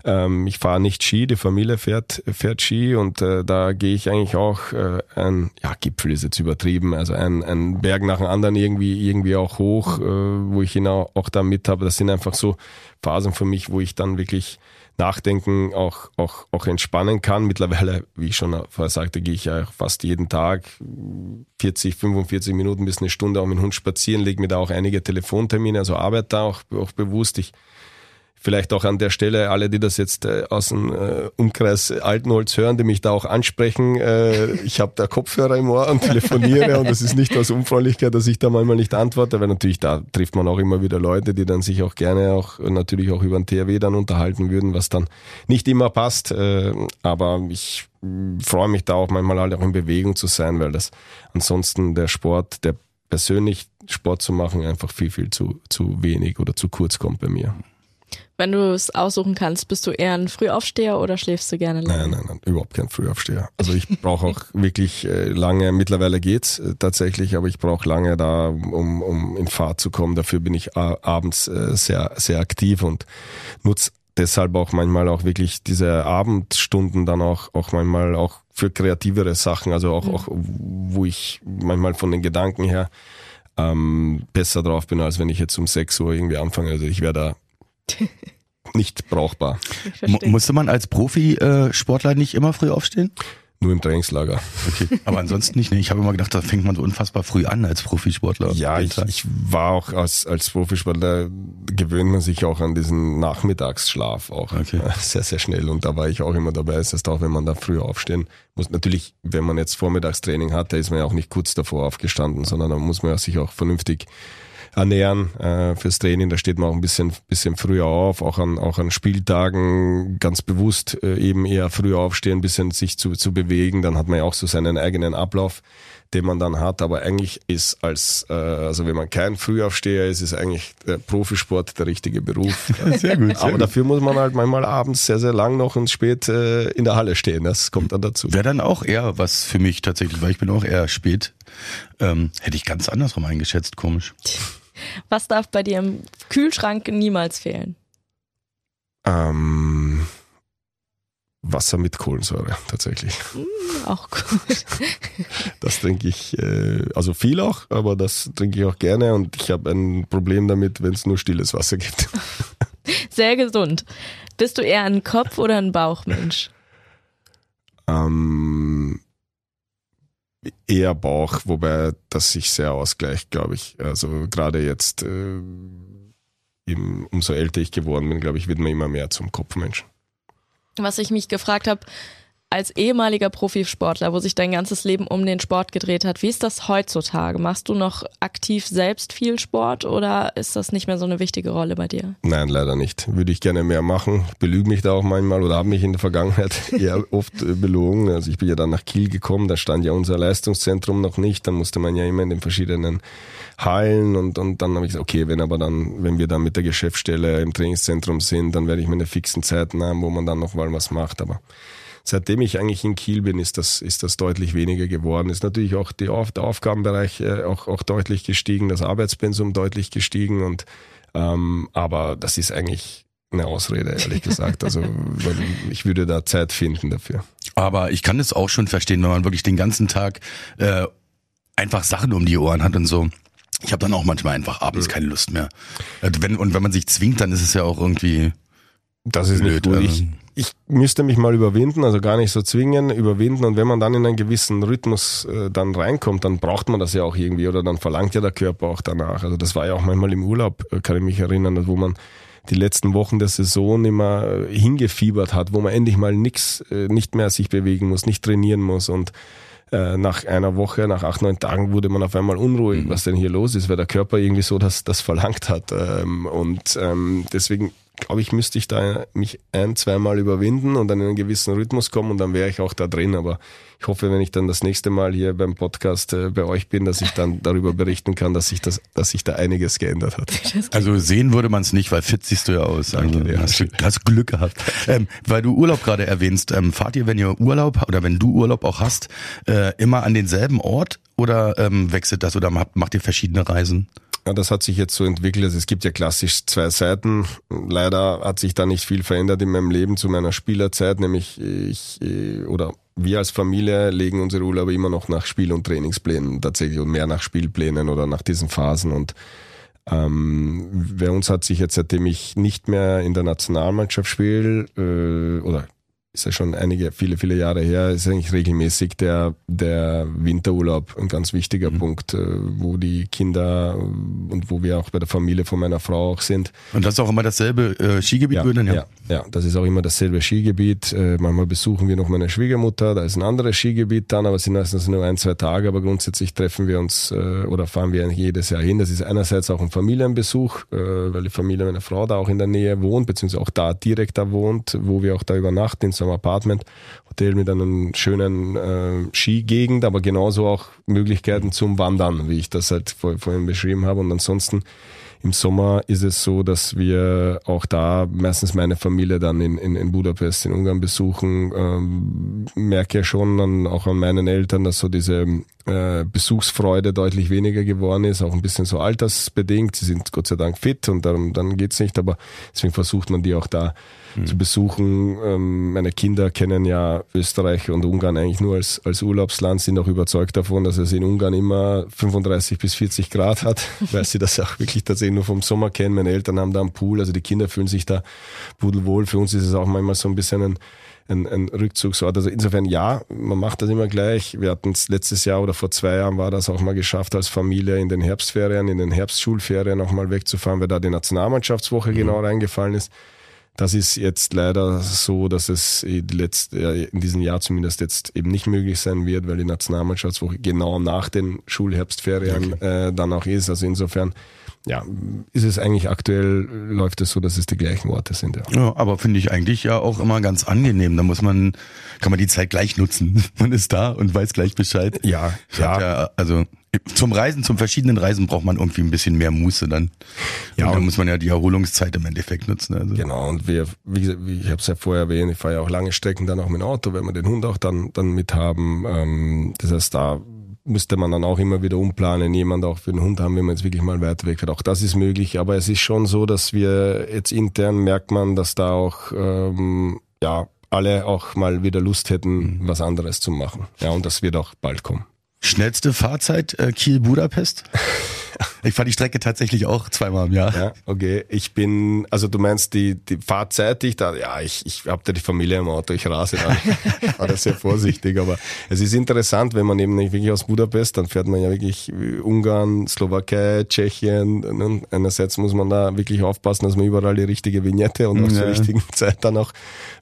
ähm, ich fahre nicht Ski, die Familie fährt, fährt Ski und äh, da gehe ich eigentlich auch äh, ein, ja, Gipfel ist jetzt übertrieben, also ein, ein Berg nach dem anderen irgendwie, irgendwie auch hoch, äh, wo ich ihn auch, auch da mit habe. Das sind einfach so Phasen für mich, wo ich dann wirklich nachdenken, auch, auch, auch entspannen kann. Mittlerweile, wie ich schon vorher sagte, gehe ich ja fast jeden Tag 40, 45 Minuten bis eine Stunde auch mit dem Hund spazieren, lege mir da auch einige Telefontermine, also arbeite da auch, auch bewusst. Ich vielleicht auch an der Stelle alle, die das jetzt äh, aus dem äh, Umkreis Altenholz hören, die mich da auch ansprechen. Äh, ich habe da Kopfhörer im Ohr und telefoniere und das ist nicht aus Unfreundlichkeit, dass ich da manchmal nicht antworte, weil natürlich da trifft man auch immer wieder Leute, die dann sich auch gerne auch natürlich auch über den THW dann unterhalten würden, was dann nicht immer passt. Äh, aber ich mh, freue mich da auch manchmal halt auch in Bewegung zu sein, weil das ansonsten der Sport, der persönlich Sport zu machen, einfach viel, viel zu, zu wenig oder zu kurz kommt bei mir. Wenn du es aussuchen kannst, bist du eher ein Frühaufsteher oder schläfst du gerne lange? Nein, nein, nein, überhaupt kein Frühaufsteher. Also ich brauche auch wirklich äh, lange, mittlerweile geht's äh, tatsächlich, aber ich brauche lange da, um, um in Fahrt zu kommen. Dafür bin ich abends äh, sehr, sehr aktiv und nutze deshalb auch manchmal auch wirklich diese Abendstunden dann auch, auch manchmal auch für kreativere Sachen, also auch, auch wo ich manchmal von den Gedanken her ähm, besser drauf bin, als wenn ich jetzt um 6 Uhr irgendwie anfange. Also ich wäre da nicht brauchbar. Musste man als Profisportler nicht immer früh aufstehen? Nur im Trainingslager. Okay. Aber ansonsten nicht. Ne? Ich habe immer gedacht, da fängt man so unfassbar früh an als Profisportler. Ja, ich, ich war auch als, als Profisportler, gewöhnt man sich auch an diesen Nachmittagsschlaf auch Okay. sehr, sehr schnell. Und da war ich auch immer dabei. Das heißt, auch wenn man da früh aufstehen muss, natürlich, wenn man jetzt Vormittagstraining hat, da ist man ja auch nicht kurz davor aufgestanden, sondern da muss man ja sich auch vernünftig ernähren äh, fürs Training. Da steht man auch ein bisschen, bisschen früher auf, auch an, auch an Spieltagen ganz bewusst äh, eben eher früher aufstehen, ein bisschen sich zu, zu bewegen. Dann hat man ja auch so seinen eigenen Ablauf, den man dann hat. Aber eigentlich ist als, äh, also wenn man kein Frühaufsteher ist, ist eigentlich der Profisport der richtige Beruf. Sehr gut. Sehr Aber gut. dafür muss man halt manchmal abends sehr, sehr lang noch und spät äh, in der Halle stehen. Das kommt dann dazu. Wäre dann auch eher was für mich tatsächlich, weil ich bin auch eher spät. Ähm, hätte ich ganz andersrum eingeschätzt, komisch. Was darf bei dir im Kühlschrank niemals fehlen? Ähm, Wasser mit Kohlensäure tatsächlich. Auch gut. Das trinke ich, äh, also viel auch, aber das trinke ich auch gerne und ich habe ein Problem damit, wenn es nur stilles Wasser gibt. Sehr gesund. Bist du eher ein Kopf- oder ein Bauchmensch? Ähm, eher Bauch, wobei das sich sehr ausgleicht, glaube ich. Also gerade jetzt, äh, umso älter ich geworden bin, glaube ich, wird man immer mehr zum Kopfmenschen. Was ich mich gefragt habe, als ehemaliger Profisportler, wo sich dein ganzes Leben um den Sport gedreht hat, wie ist das heutzutage? Machst du noch aktiv selbst viel Sport oder ist das nicht mehr so eine wichtige Rolle bei dir? Nein, leider nicht. Würde ich gerne mehr machen. Ich belüge mich da auch manchmal oder habe mich in der Vergangenheit eher oft äh, belogen. Also ich bin ja dann nach Kiel gekommen, da stand ja unser Leistungszentrum noch nicht. Dann musste man ja immer in den verschiedenen Hallen und, und dann habe ich gesagt, okay, wenn aber dann, wenn wir dann mit der Geschäftsstelle im Trainingszentrum sind, dann werde ich meine fixen Zeiten haben, wo man dann noch mal was macht. Aber seitdem ich eigentlich in Kiel bin, ist das, ist das deutlich weniger geworden. Ist natürlich auch die, der Aufgabenbereich äh, auch, auch deutlich gestiegen, das Arbeitspensum deutlich gestiegen und ähm, aber das ist eigentlich eine Ausrede, ehrlich gesagt. Also ich würde da Zeit finden dafür. Aber ich kann es auch schon verstehen, wenn man wirklich den ganzen Tag äh, einfach Sachen um die Ohren hat und so. Ich habe dann auch manchmal einfach abends keine Lust mehr. Äh, wenn, und wenn man sich zwingt, dann ist es ja auch irgendwie. Das ist blöd. Nicht gut. Ich, ich müsste mich mal überwinden, also gar nicht so zwingen, überwinden. Und wenn man dann in einen gewissen Rhythmus äh, dann reinkommt, dann braucht man das ja auch irgendwie oder dann verlangt ja der Körper auch danach. Also das war ja auch manchmal im Urlaub, äh, kann ich mich erinnern, wo man die letzten Wochen der Saison immer äh, hingefiebert hat, wo man endlich mal nix, äh, nicht mehr sich bewegen muss, nicht trainieren muss und nach einer Woche, nach acht, neun Tagen wurde man auf einmal unruhig, mhm. was denn hier los ist, weil der Körper irgendwie so das, das verlangt hat. Ähm, und ähm, deswegen glaube ich, müsste ich da mich ein, zweimal überwinden und dann in einen gewissen Rhythmus kommen und dann wäre ich auch da drin. Aber ich hoffe, wenn ich dann das nächste Mal hier beim Podcast äh, bei euch bin, dass ich dann darüber berichten kann, dass sich das, dass sich da einiges geändert hat. Also sehen würde man es nicht, weil fit siehst du ja aus. Danke, also, hast, du, hast Glück gehabt. ähm, weil du Urlaub gerade erwähnst, ähm, fahrt ihr, wenn ihr Urlaub oder wenn du Urlaub auch hast, äh, immer an denselben Ort oder ähm, wechselt das oder macht, macht ihr verschiedene Reisen? Ja, das hat sich jetzt so entwickelt. Also es gibt ja klassisch zwei Seiten. Leider hat sich da nicht viel verändert in meinem Leben zu meiner Spielerzeit, nämlich ich oder wir als Familie legen unsere Urlaube immer noch nach Spiel- und Trainingsplänen tatsächlich und mehr nach Spielplänen oder nach diesen Phasen und ähm, bei uns hat sich jetzt, seitdem ich nicht mehr in der Nationalmannschaft spiele, äh, oder ist ja schon einige, viele, viele Jahre her, ist eigentlich regelmäßig der, der Winterurlaub ein ganz wichtiger mhm. Punkt, äh, wo die Kinder und wo wir auch bei der Familie von meiner Frau auch sind. Und das ist auch immer dasselbe äh, Skigebiet, ja, würden, ja? ja? Ja, das ist auch immer dasselbe Skigebiet. Äh, manchmal besuchen wir noch meine Schwiegermutter, da ist ein anderes Skigebiet dann, aber es sind meistens nur ein, zwei Tage, aber grundsätzlich treffen wir uns äh, oder fahren wir jedes Jahr hin. Das ist einerseits auch ein Familienbesuch, äh, weil die Familie meiner Frau da auch in der Nähe wohnt, beziehungsweise auch da direkt da wohnt, wo wir auch da übernachten in so einem Apartment, Hotel mit einem schönen äh, Skigegend, aber genauso auch Möglichkeiten zum Wandern, wie ich das halt vor, vorhin beschrieben habe. Und ansonsten im Sommer ist es so, dass wir auch da meistens meine Familie dann in, in, in Budapest in Ungarn besuchen. Ähm, merke ja schon dann auch an meinen Eltern, dass so diese äh, Besuchsfreude deutlich weniger geworden ist, auch ein bisschen so altersbedingt. Sie sind Gott sei Dank fit und dann, dann geht's nicht, aber deswegen versucht man die auch da mhm. zu besuchen. Ähm, meine Kinder kennen ja Österreich und Ungarn eigentlich nur als, als Urlaubsland, sind auch überzeugt davon, dass es in Ungarn immer 35 bis 40 Grad hat, weil sie das auch wirklich tatsächlich nur vom Sommer kennen. Meine Eltern haben da einen Pool, also die Kinder fühlen sich da pudelwohl. Für uns ist es auch manchmal so ein bisschen ein ein, ein Rückzugsort. Also insofern ja, man macht das immer gleich. Wir hatten es letztes Jahr oder vor zwei Jahren war das auch mal geschafft, als Familie in den Herbstferien, in den Herbstschulferien auch mal wegzufahren, weil da die Nationalmannschaftswoche mhm. genau reingefallen ist. Das ist jetzt leider so, dass es in diesem Jahr zumindest jetzt eben nicht möglich sein wird, weil die Nationalmannschaftswoche genau nach den Schulherbstferien okay. äh, dann auch ist. Also insofern ja, ist es eigentlich aktuell, läuft es so, dass es die gleichen Worte sind. Ja, ja aber finde ich eigentlich ja auch immer ganz angenehm. Da muss man, kann man die Zeit gleich nutzen. Man ist da und weiß gleich Bescheid. Ja, ja. ja also zum Reisen, zum verschiedenen Reisen braucht man irgendwie ein bisschen mehr Muße dann. Ja, und dann muss man ja die Erholungszeit im Endeffekt nutzen. Also. Genau, und wir, wie, wie ich habe es ja vorher erwähnt, ich fahre ja auch lange Strecken dann auch mit dem Auto, wenn wir den Hund auch dann, dann mit haben. Ähm, das heißt, da müsste man dann auch immer wieder umplanen, jemand auch für den Hund haben, wenn man jetzt wirklich mal weiter weg fährt. Auch das ist möglich, aber es ist schon so, dass wir jetzt intern merkt man, dass da auch ähm, ja alle auch mal wieder Lust hätten, mhm. was anderes zu machen. Ja, und das wird auch bald kommen. Schnellste Fahrzeit äh, Kiel-Budapest? Ich fahre die Strecke tatsächlich auch zweimal im Jahr. Ja, okay. Ich bin, also du meinst die, die Fahrzeit, die ich da, ja, ich, ich habe da die Familie im Auto, ich rase da. Ich war da sehr vorsichtig, aber es ist interessant, wenn man eben nicht wirklich aus Budapest, dann fährt man ja wirklich Ungarn, Slowakei, Tschechien. Und einerseits muss man da wirklich aufpassen, dass man überall die richtige Vignette und auch ja. zur richtigen Zeit dann auch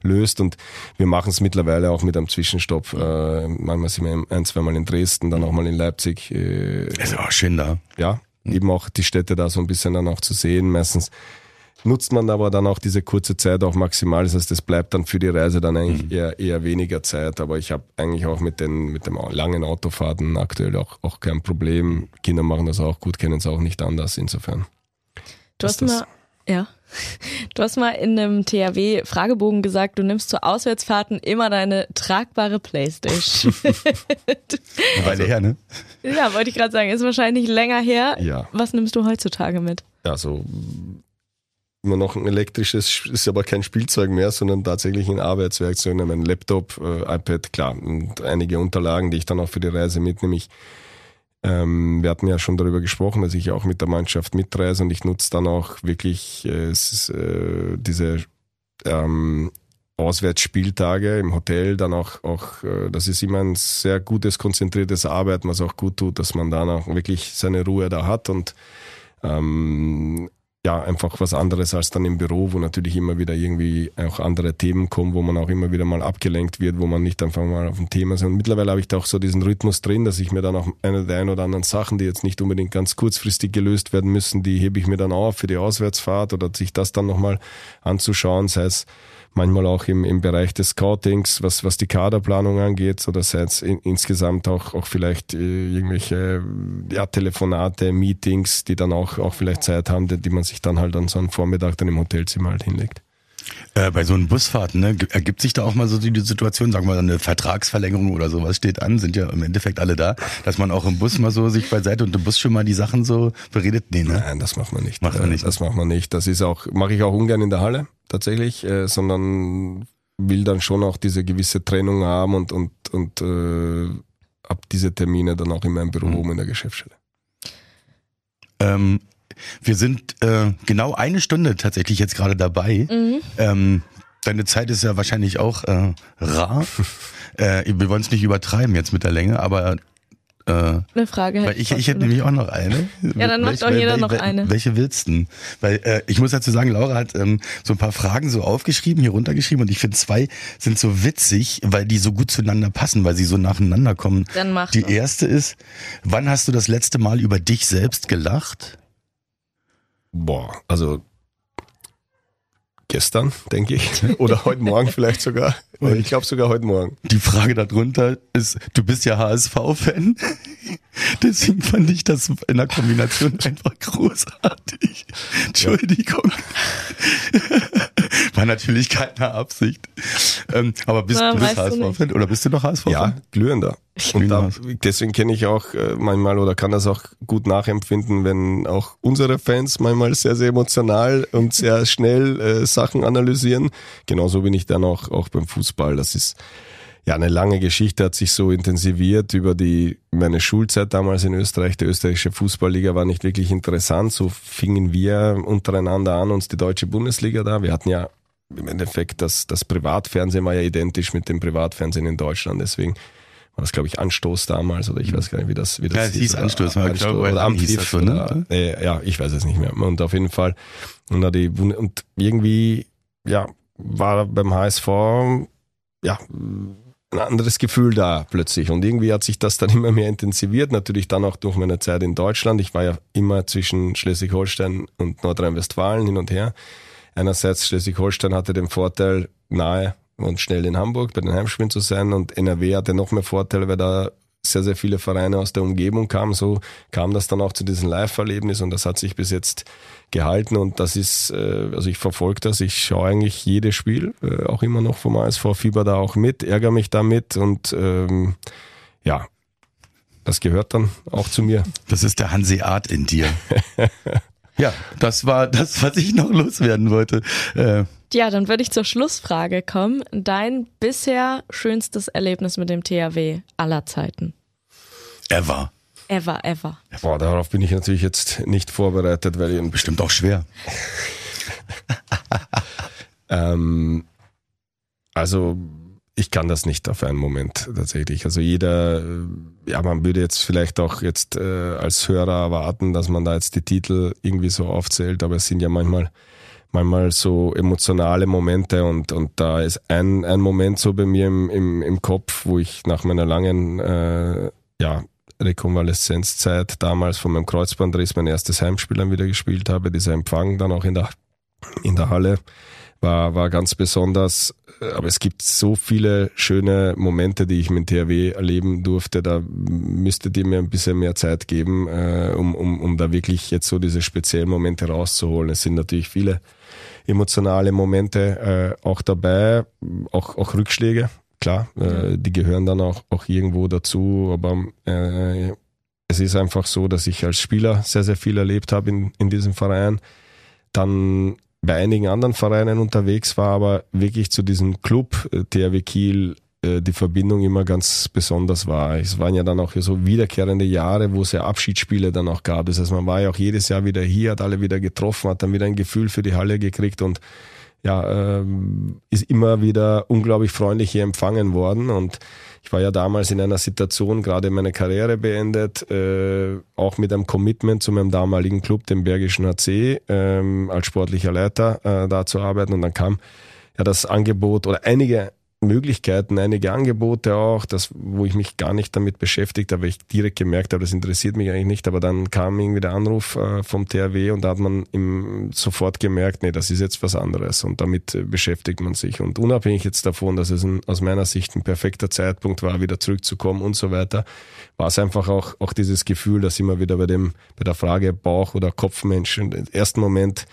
löst. Und wir machen es mittlerweile auch mit einem Zwischenstopp. Äh, manchmal sind wir ein, zweimal in Dresden, dann auch mal in Leipzig. Äh, ist auch schön da. Ja, eben auch die Städte da so ein bisschen dann auch zu sehen. Meistens nutzt man aber dann auch diese kurze Zeit auch maximal. Das heißt, es bleibt dann für die Reise dann eigentlich mhm. eher, eher weniger Zeit. Aber ich habe eigentlich auch mit den mit dem langen Autofahrten aktuell auch, auch kein Problem. Kinder machen das auch gut, kennen es auch nicht anders. Insofern. Du hast mal, ja. Du hast mal in einem THW-Fragebogen gesagt, du nimmst zu Auswärtsfahrten immer deine tragbare Playstation. Eine Weile her, ne? Ja, wollte ich gerade sagen, ist wahrscheinlich länger her. Ja. Was nimmst du heutzutage mit? Ja, so immer noch ein elektrisches, ist aber kein Spielzeug mehr, sondern tatsächlich ein Arbeitswerkzeug, mein Laptop, äh, iPad, klar, und einige Unterlagen, die ich dann auch für die Reise mitnehme. Ich, ähm, wir hatten ja schon darüber gesprochen, dass ich auch mit der Mannschaft mitreise und ich nutze dann auch wirklich äh, äh, diese ähm, Auswärtsspieltage im Hotel, dann auch, auch, äh, das ist immer ein sehr gutes, konzentriertes Arbeiten, was auch gut tut, dass man dann auch wirklich seine Ruhe da hat und ähm, ja, einfach was anderes als dann im Büro, wo natürlich immer wieder irgendwie auch andere Themen kommen, wo man auch immer wieder mal abgelenkt wird, wo man nicht einfach mal auf ein Thema ist. Und mittlerweile habe ich da auch so diesen Rhythmus drin, dass ich mir dann auch eine der ein oder anderen Sachen, die jetzt nicht unbedingt ganz kurzfristig gelöst werden müssen, die hebe ich mir dann auf für die Auswärtsfahrt oder sich das dann nochmal anzuschauen, sei es manchmal auch im, im Bereich des Scoutings, was, was die Kaderplanung angeht, oder sei es in, insgesamt auch, auch vielleicht äh, irgendwelche ja, Telefonate, Meetings, die dann auch, auch vielleicht Zeit haben, die, die man sich dann halt an so einem Vormittag dann im Hotelzimmer halt hinlegt. Äh, bei so einem Busfahrten, ne, ergibt sich da auch mal so die Situation, sagen wir mal eine Vertragsverlängerung oder sowas steht an, sind ja im Endeffekt alle da, dass man auch im Bus mal so sich beiseite und im Bus schon mal die Sachen so beredet? Nee, ne? Nein, das macht man nicht. Macht man nicht. Das macht man nicht. Das ist auch, mache ich auch ungern in der Halle tatsächlich, äh, sondern will dann schon auch diese gewisse Trennung haben und, und, und äh, ab diese Termine dann auch in meinem Büro mhm. in der Geschäftsstelle. Ähm, wir sind äh, genau eine Stunde tatsächlich jetzt gerade dabei. Mhm. Ähm, deine Zeit ist ja wahrscheinlich auch äh, rar. äh, wir wollen es nicht übertreiben jetzt mit der Länge, aber äh, eine Frage hätte ich. Ich hätte nämlich auch noch eine. Ja, dann macht doch jeder noch eine. Welche willst du? Weil äh, ich muss dazu sagen, Laura hat ähm, so ein paar Fragen so aufgeschrieben, hier runtergeschrieben und ich finde zwei sind so witzig, weil die so gut zueinander passen, weil sie so nacheinander kommen. Dann mach Die doch. erste ist, wann hast du das letzte Mal über dich selbst gelacht? Boah, also gestern, denke ich. Oder heute Morgen vielleicht sogar. Ich glaube sogar heute Morgen. Die Frage darunter ist, du bist ja HSV-Fan. Deswegen fand ich das in der Kombination einfach großartig. Entschuldigung. Ja. War natürlich keine Absicht. Ähm, aber bist, Na, du bist HSV-Fan oder bist du noch HSV-Fan? Ja, glühender. Und da, deswegen kenne ich auch äh, manchmal oder kann das auch gut nachempfinden, wenn auch unsere Fans manchmal sehr, sehr emotional und sehr schnell äh, Sachen analysieren. Genauso bin ich dann auch, auch beim Fußball. Das ist ja eine lange Geschichte, hat sich so intensiviert über die meine Schulzeit damals in Österreich. Die österreichische Fußballliga war nicht wirklich interessant. So fingen wir untereinander an, uns die deutsche Bundesliga da. Wir hatten ja im Endeffekt das, das Privatfernsehen war ja identisch mit dem Privatfernsehen in Deutschland. Deswegen war das, glaube ich, Anstoß damals oder ich weiß gar nicht, wie das, wie das ja, hieß. hieß Anstoß, Anstoß, Anstoß oder, oder Ampfiff so, ne? äh, ja, ich weiß es nicht mehr. Und auf jeden Fall, und, da die, und irgendwie, ja, war beim HSV, ja, ein anderes Gefühl da plötzlich. Und irgendwie hat sich das dann immer mehr intensiviert. Natürlich dann auch durch meine Zeit in Deutschland. Ich war ja immer zwischen Schleswig-Holstein und Nordrhein-Westfalen hin und her. Einerseits Schleswig-Holstein hatte den Vorteil, nahe und schnell in Hamburg bei den Heimspielen zu sein und NRW hatte noch mehr Vorteile, weil da sehr, sehr viele Vereine aus der Umgebung kamen. So kam das dann auch zu diesem Live-Erlebnis und das hat sich bis jetzt gehalten und das ist, äh, also ich verfolge das, ich schaue eigentlich jedes Spiel, äh, auch immer noch vom ASV Fieber da auch mit, ärgere mich damit und ähm, ja, das gehört dann auch zu mir. Das ist der Hanseat in dir. ja, das war das, was ich noch loswerden wollte. Äh, ja, dann würde ich zur Schlussfrage kommen. Dein bisher schönstes Erlebnis mit dem THW aller Zeiten? Ever. Ever, ever. Boah, darauf bin ich natürlich jetzt nicht vorbereitet, weil ich Bestimmt auch schwer. ähm, also ich kann das nicht auf einen Moment tatsächlich. Also jeder, äh, ja, man würde jetzt vielleicht auch jetzt äh, als Hörer erwarten, dass man da jetzt die Titel irgendwie so aufzählt, aber es sind ja manchmal manchmal so emotionale Momente und, und da ist ein, ein Moment so bei mir im, im, im Kopf, wo ich nach meiner langen äh, ja, Rekonvaleszenzzeit damals von meinem Kreuzbandriss mein erstes Heimspiel dann wieder gespielt habe, dieser Empfang dann auch in der, in der Halle war, war ganz besonders. Aber es gibt so viele schöne Momente, die ich mit THW erleben durfte. Da müsstet ihr mir ein bisschen mehr Zeit geben, äh, um, um, um da wirklich jetzt so diese speziellen Momente rauszuholen. Es sind natürlich viele emotionale Momente äh, auch dabei, auch, auch Rückschläge, klar, äh, die gehören dann auch, auch irgendwo dazu, aber äh, es ist einfach so, dass ich als Spieler sehr, sehr viel erlebt habe in, in diesem Verein. Dann bei einigen anderen Vereinen unterwegs war, aber wirklich zu diesem Club äh, THW Kiel äh, die Verbindung immer ganz besonders war. Es waren ja dann auch so wiederkehrende Jahre, wo es ja Abschiedsspiele dann auch gab. Das heißt, man war ja auch jedes Jahr wieder hier, hat alle wieder getroffen, hat dann wieder ein Gefühl für die Halle gekriegt und ja, ähm, ist immer wieder unglaublich freundlich hier empfangen worden und ich war ja damals in einer Situation, gerade meine Karriere beendet, äh, auch mit einem Commitment zu meinem damaligen Club, dem Bergischen HC, ähm, als sportlicher Leiter äh, da zu arbeiten. Und dann kam ja das Angebot oder einige Möglichkeiten, einige Angebote auch, das, wo ich mich gar nicht damit beschäftigt habe, ich direkt gemerkt habe, das interessiert mich eigentlich nicht, aber dann kam irgendwie der Anruf äh, vom THW und da hat man im, sofort gemerkt, nee, das ist jetzt was anderes. Und damit äh, beschäftigt man sich. Und unabhängig jetzt davon, dass es ein, aus meiner Sicht ein perfekter Zeitpunkt war, wieder zurückzukommen und so weiter, war es einfach auch, auch dieses Gefühl, dass immer wieder bei dem, bei der Frage Bauch- oder Kopfmensch im ersten Moment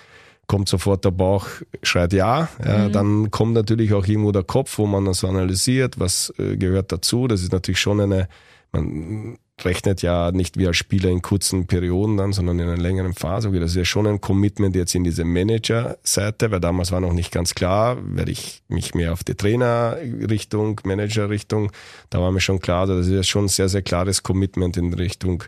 kommt sofort der Bauch, schreit ja. ja mhm. Dann kommt natürlich auch irgendwo der Kopf, wo man das analysiert, was äh, gehört dazu. Das ist natürlich schon eine, man rechnet ja nicht wie als Spieler in kurzen Perioden dann, sondern in einer längeren Phase. Okay, das ist ja schon ein Commitment jetzt in diese Manager-Seite, weil damals war noch nicht ganz klar, werde ich mich mehr auf die Trainer-Richtung, Manager-Richtung, da war mir schon klar, das ist ja schon ein sehr, sehr klares Commitment in Richtung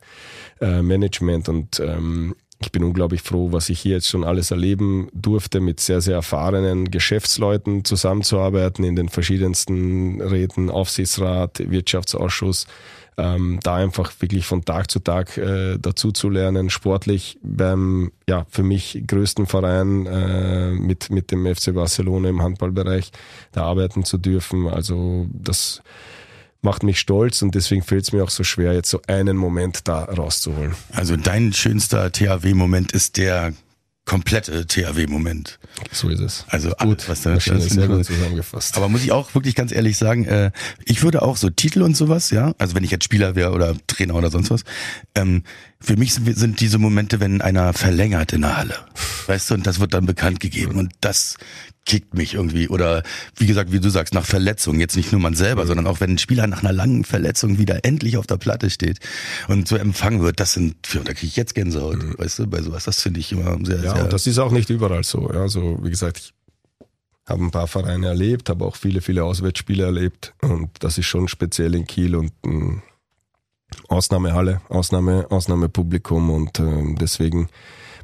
äh, Management und ähm, ich bin unglaublich froh, was ich hier jetzt schon alles erleben durfte, mit sehr, sehr erfahrenen Geschäftsleuten zusammenzuarbeiten in den verschiedensten Räten, Aufsichtsrat, Wirtschaftsausschuss, ähm, da einfach wirklich von Tag zu Tag äh, dazu zu lernen, sportlich beim ja für mich größten Verein äh, mit mit dem FC Barcelona im Handballbereich da arbeiten zu dürfen. Also das macht mich stolz und deswegen fällt es mir auch so schwer, jetzt so einen Moment da rauszuholen. Also dein schönster THW-Moment ist der komplette THW-Moment. So ist es. Also gut, alles, was da ist sehr gut zusammengefasst. Aber muss ich auch wirklich ganz ehrlich sagen, äh, ich würde auch so Titel und sowas, ja, also wenn ich jetzt Spieler wäre oder Trainer oder sonst was, ähm, für mich sind, sind diese Momente, wenn einer verlängert in der Halle, weißt du, und das wird dann bekannt gegeben und das kickt mich irgendwie. Oder wie gesagt, wie du sagst, nach Verletzung. Jetzt nicht nur man selber, mhm. sondern auch wenn ein Spieler nach einer langen Verletzung wieder endlich auf der Platte steht und so empfangen wird, das sind, da kriege ich jetzt Gänsehaut, mhm. weißt du, bei sowas. Das finde ich immer sehr, ja, sehr. Und das ist auch nicht überall so. Ja, also wie gesagt, ich habe ein paar Vereine erlebt, habe auch viele, viele Auswärtsspiele erlebt und das ist schon speziell in Kiel und ein Ausnahmehalle, Ausnahme, Ausnahmepublikum und äh, deswegen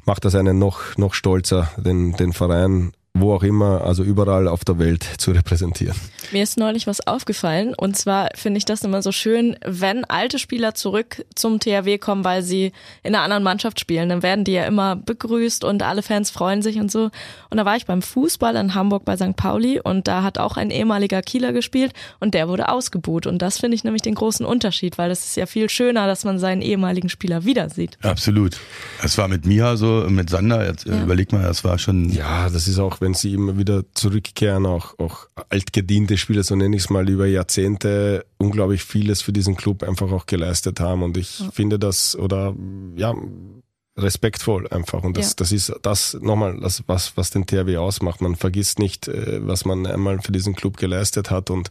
macht das einen noch, noch stolzer, den, den Verein wo auch immer, also überall auf der Welt zu repräsentieren. Mir ist neulich was aufgefallen und zwar finde ich das immer so schön, wenn alte Spieler zurück zum THW kommen, weil sie in einer anderen Mannschaft spielen, dann werden die ja immer begrüßt und alle Fans freuen sich und so. Und da war ich beim Fußball in Hamburg bei St. Pauli und da hat auch ein ehemaliger Kieler gespielt und der wurde ausgebuht und das finde ich nämlich den großen Unterschied, weil es ist ja viel schöner, dass man seinen ehemaligen Spieler wieder sieht. Absolut. Das war mit Mia so, mit Sander, jetzt, ja. überleg mal, das war schon... Ja, das ist auch wenn sie immer wieder zurückkehren, auch, auch altgediente Spieler, so nenne ich es mal, über Jahrzehnte unglaublich vieles für diesen Club einfach auch geleistet haben. Und ich ja. finde das, oder ja, respektvoll einfach. Und das, ja. das ist das nochmal, das, was, was den THW ausmacht. Man vergisst nicht, äh, was man einmal für diesen Club geleistet hat und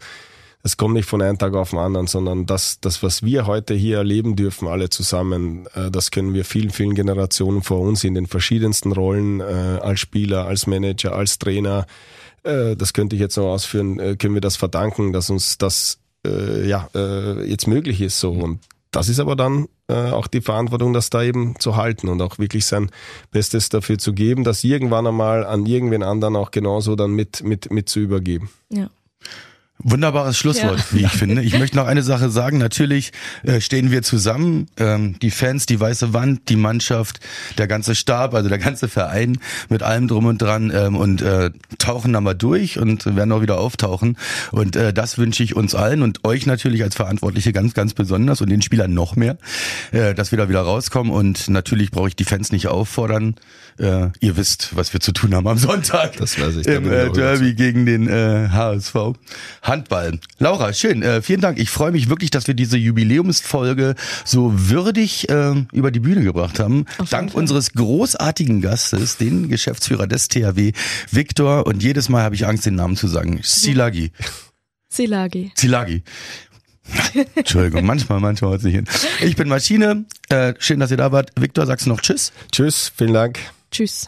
es kommt nicht von einem Tag auf den anderen, sondern das, das, was wir heute hier erleben dürfen, alle zusammen, äh, das können wir vielen, vielen Generationen vor uns in den verschiedensten Rollen, äh, als Spieler, als Manager, als Trainer, äh, das könnte ich jetzt noch ausführen, können wir das verdanken, dass uns das ja jetzt möglich ist so. Und das ist aber dann äh, auch die Verantwortung, das da eben zu halten und auch wirklich sein Bestes dafür zu geben, das irgendwann einmal an irgendwen anderen auch genauso dann mit, mit, mit zu übergeben. Ja. Wunderbares Schlusswort, ja. wie ich finde. Ich möchte noch eine Sache sagen. Natürlich äh, stehen wir zusammen, ähm, die Fans, die weiße Wand, die Mannschaft, der ganze Stab, also der ganze Verein mit allem drum und dran ähm, und äh, tauchen da mal durch und werden auch wieder auftauchen. Und äh, das wünsche ich uns allen und euch natürlich als Verantwortliche ganz, ganz besonders und den Spielern noch mehr, äh, dass wir da wieder rauskommen. Und natürlich brauche ich die Fans nicht auffordern. Äh, ihr wisst, was wir zu tun haben am Sonntag. Das weiß ich. Im äh, Derby gegen den äh, HSV. Handball. Laura, schön. Äh, vielen Dank. Ich freue mich wirklich, dass wir diese Jubiläumsfolge so würdig äh, über die Bühne gebracht haben. Dank Fall. unseres großartigen Gastes, den Geschäftsführer des THW, Viktor. Und jedes Mal habe ich Angst, den Namen zu sagen. Silagi. Silagi. Silagi. Entschuldigung, manchmal, manchmal haut es nicht hin. Ich bin Maschine. Äh, schön, dass ihr da wart. Viktor, sagst du noch Tschüss? Tschüss, vielen Dank. Tschüss.